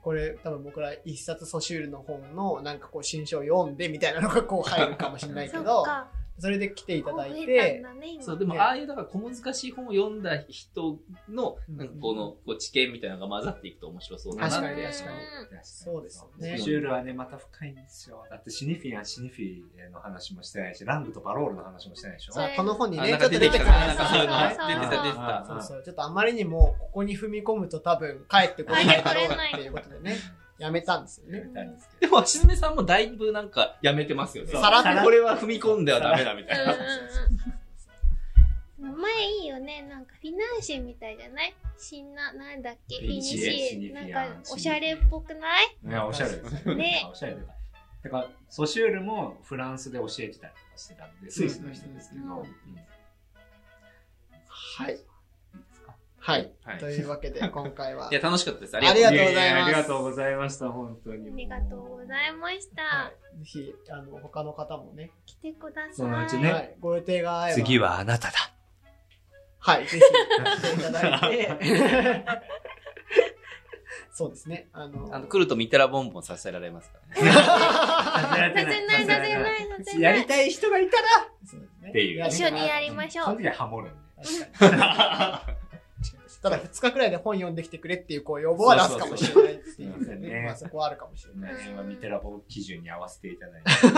これ多分僕ら一冊ソシュールの本のなんかこう新書を読んでみたいなのがこう入るかもしれないけど、かそれで来ていただいて。そう、でもね。ああいうだから小難しい本を読んだ人の、うん。なんかこのこう知見みたいなのが混ざっていくと面白そうだな。確かに。うん。確かにそうですよねソシュールはね、また深いんですよ。だってシニフィアン、シニフィの話もしてないし、ラングとバロールの話もしてないでしょ。この本にね、ちょっと出てきた。かそういうのはい出てた。出てた。そうそう。ちょっとあまりにもここに踏み込むと多分帰ってこれないだろうっていうことでね、やめたんですよやね。でも、しずねさんもだいぶなんかやめてますよね。さらっとこれは踏み込んではダメだみたいな。名前いいよねなんかフィナンシェみたいじゃない？シンナなんだっけ？フィニシシニフィアエなんかおしゃれっぽくない？ど。いや、おしゃれですよねおしゃれで。だから、ソシュールもフランスで教えてたりとかしてたんで、スイスの人ですけど。はい。はい。はいというわけで 今回は。いや、楽しかったです。あありがとうございますややありがとうございました、本当に。ありがとうございました、はいぜひ、あの、他の方もね、来てくださいそのうちねはい、ご予定が合えば。次。はあなただ。はい、ぜひ、来ていただいて。そうですね。あの、あの、来るとミテラボンボンさせられますからね。させないさせないさせないやりたい人がいたらそうですねっていうね一緒にやりましょうその時はハモるんで。ただ2日くらいで本読んできてくれっていうこう要望は出すかもしれないっていね。まあそこはあるかもしれない。はミテラボ基準に合わせていただいて。そう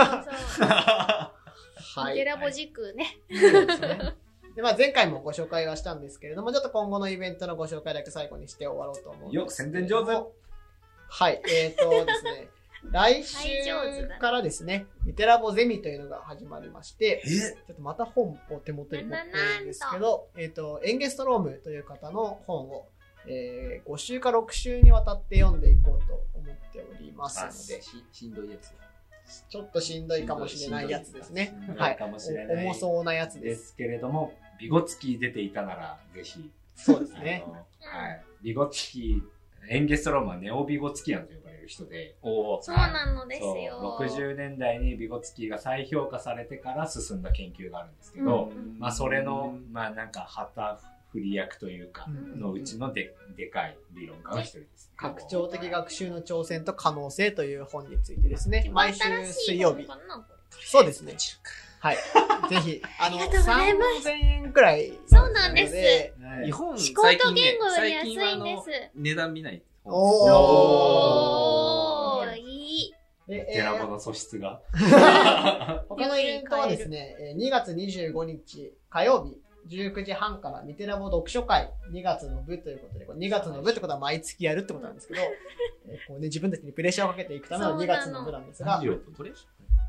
はい。ゲラボ軸ねそうですね。で、まあ前回もご紹介はしたんですけれども、ちょっと今後のイベントのご紹介だけ最後にして終わろうと思うよ宣伝上手はい。えっ、とですね、来週からですね、ミテラボゼミというのが始まりまして、ちょっとまた本を手元に持ってるんですけど、え？っ、と、エンゲストロームという方の本を、えー5週か6週にわたって読んでいこうと思っておりますので、ししんどいやつ。ちょっとしんどいかもしれないやつですね。いい。かもしれないお重そうなやつで。ですすけれども、ビゴツキ出ていたなら、ぜひ。そうですねはい。ビゴツキ、エンゲストロームはネオビゴツキアンと呼ばれる人で、おそうなのですよ。60年代にビゴツキが再評価されてから進んだ研究があるんですけど、うんまあそれの、まあなんか旗振り役というか、うんのうちのででかい理論家の一人です。拡張的学習の挑戦と可能性という本についてですね。毎週新しい水曜日そうですね。はい。ぜひ、あの、ありがとうございます。3000円くらい。そうなんです。はい。日本ねと言語より最安いあのんです。値段見ない。おおー。いいで、えテラボー、の素質が。他のイベントはですね、えー2月25日火曜日、19時半からミテラボ読書会。2月の部ということで、これ2月の部ってことは毎月やるってことなんですけど、えーこうね、自分たちにプレッシャーをかけていくための2月の部なんですが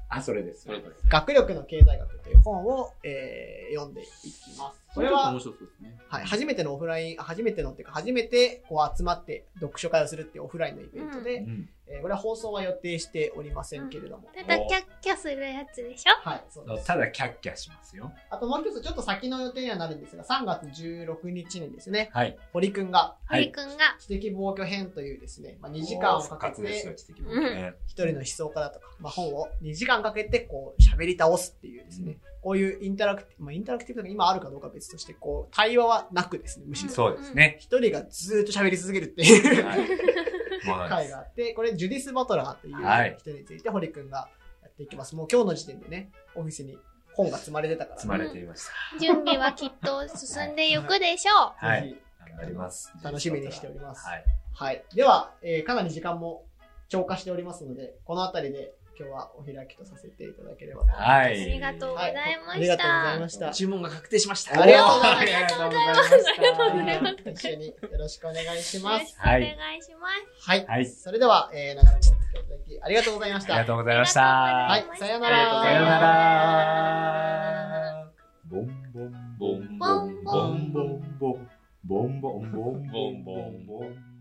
あ、それです。学力の経済学という本を、えー読んでいきます。これは面、白そうですね。はい、初めてのオフライン、あ初めてのっていうか、初めてこう集まって読書会をするっていうオフラインのイベントで、うん。えーこれは放送は予定しておりませんけれども。ただキャッキャするやつでしょ？はい、そうです。ただキャッキャしますよ。あともう一つ、ちょっと先の予定にはなるんですが、3月16日にですね、はい。堀くんが堀くんが。知的防御編というですね、まあ、2時間をかけて。一人の思想家だとか、まあ、本を2時間かけてこう喋り倒すっていうですね、こういうインタラクティブ、まあ、インタラクティブとか今あるかどうかは別として、こう、対話はなくですね、むしろ。そうですね。一人がずーっと喋り続けるっていう、はい。回があって、これジュディス・バトラーというはい人について堀くんがやっていきます。もう今日の時点でね、オフィスに本が積まれてたから、積まれていました。準備はきっと進んでいくでしょう。はいぜ頑張ります。ひ楽しみにしております。はい。はい。では、えーかなり時間も超過しておりますので、このあたりで今日はお開きとさせていただければと思います。はあい。りがとうございました。ありがとうございました。注文が確定しました。ありがとうございますありがとうございまありがとうございます。一緒によろしくお願いします。くお願いします。はい。はいそれでは、えー、長らくお付き合いいただきありがとうございました。ありがとうございました。はい、さようなら。あさようなら。ら。ボンボンボンボンボンボンボンボンボンボンボンボンボンボンボン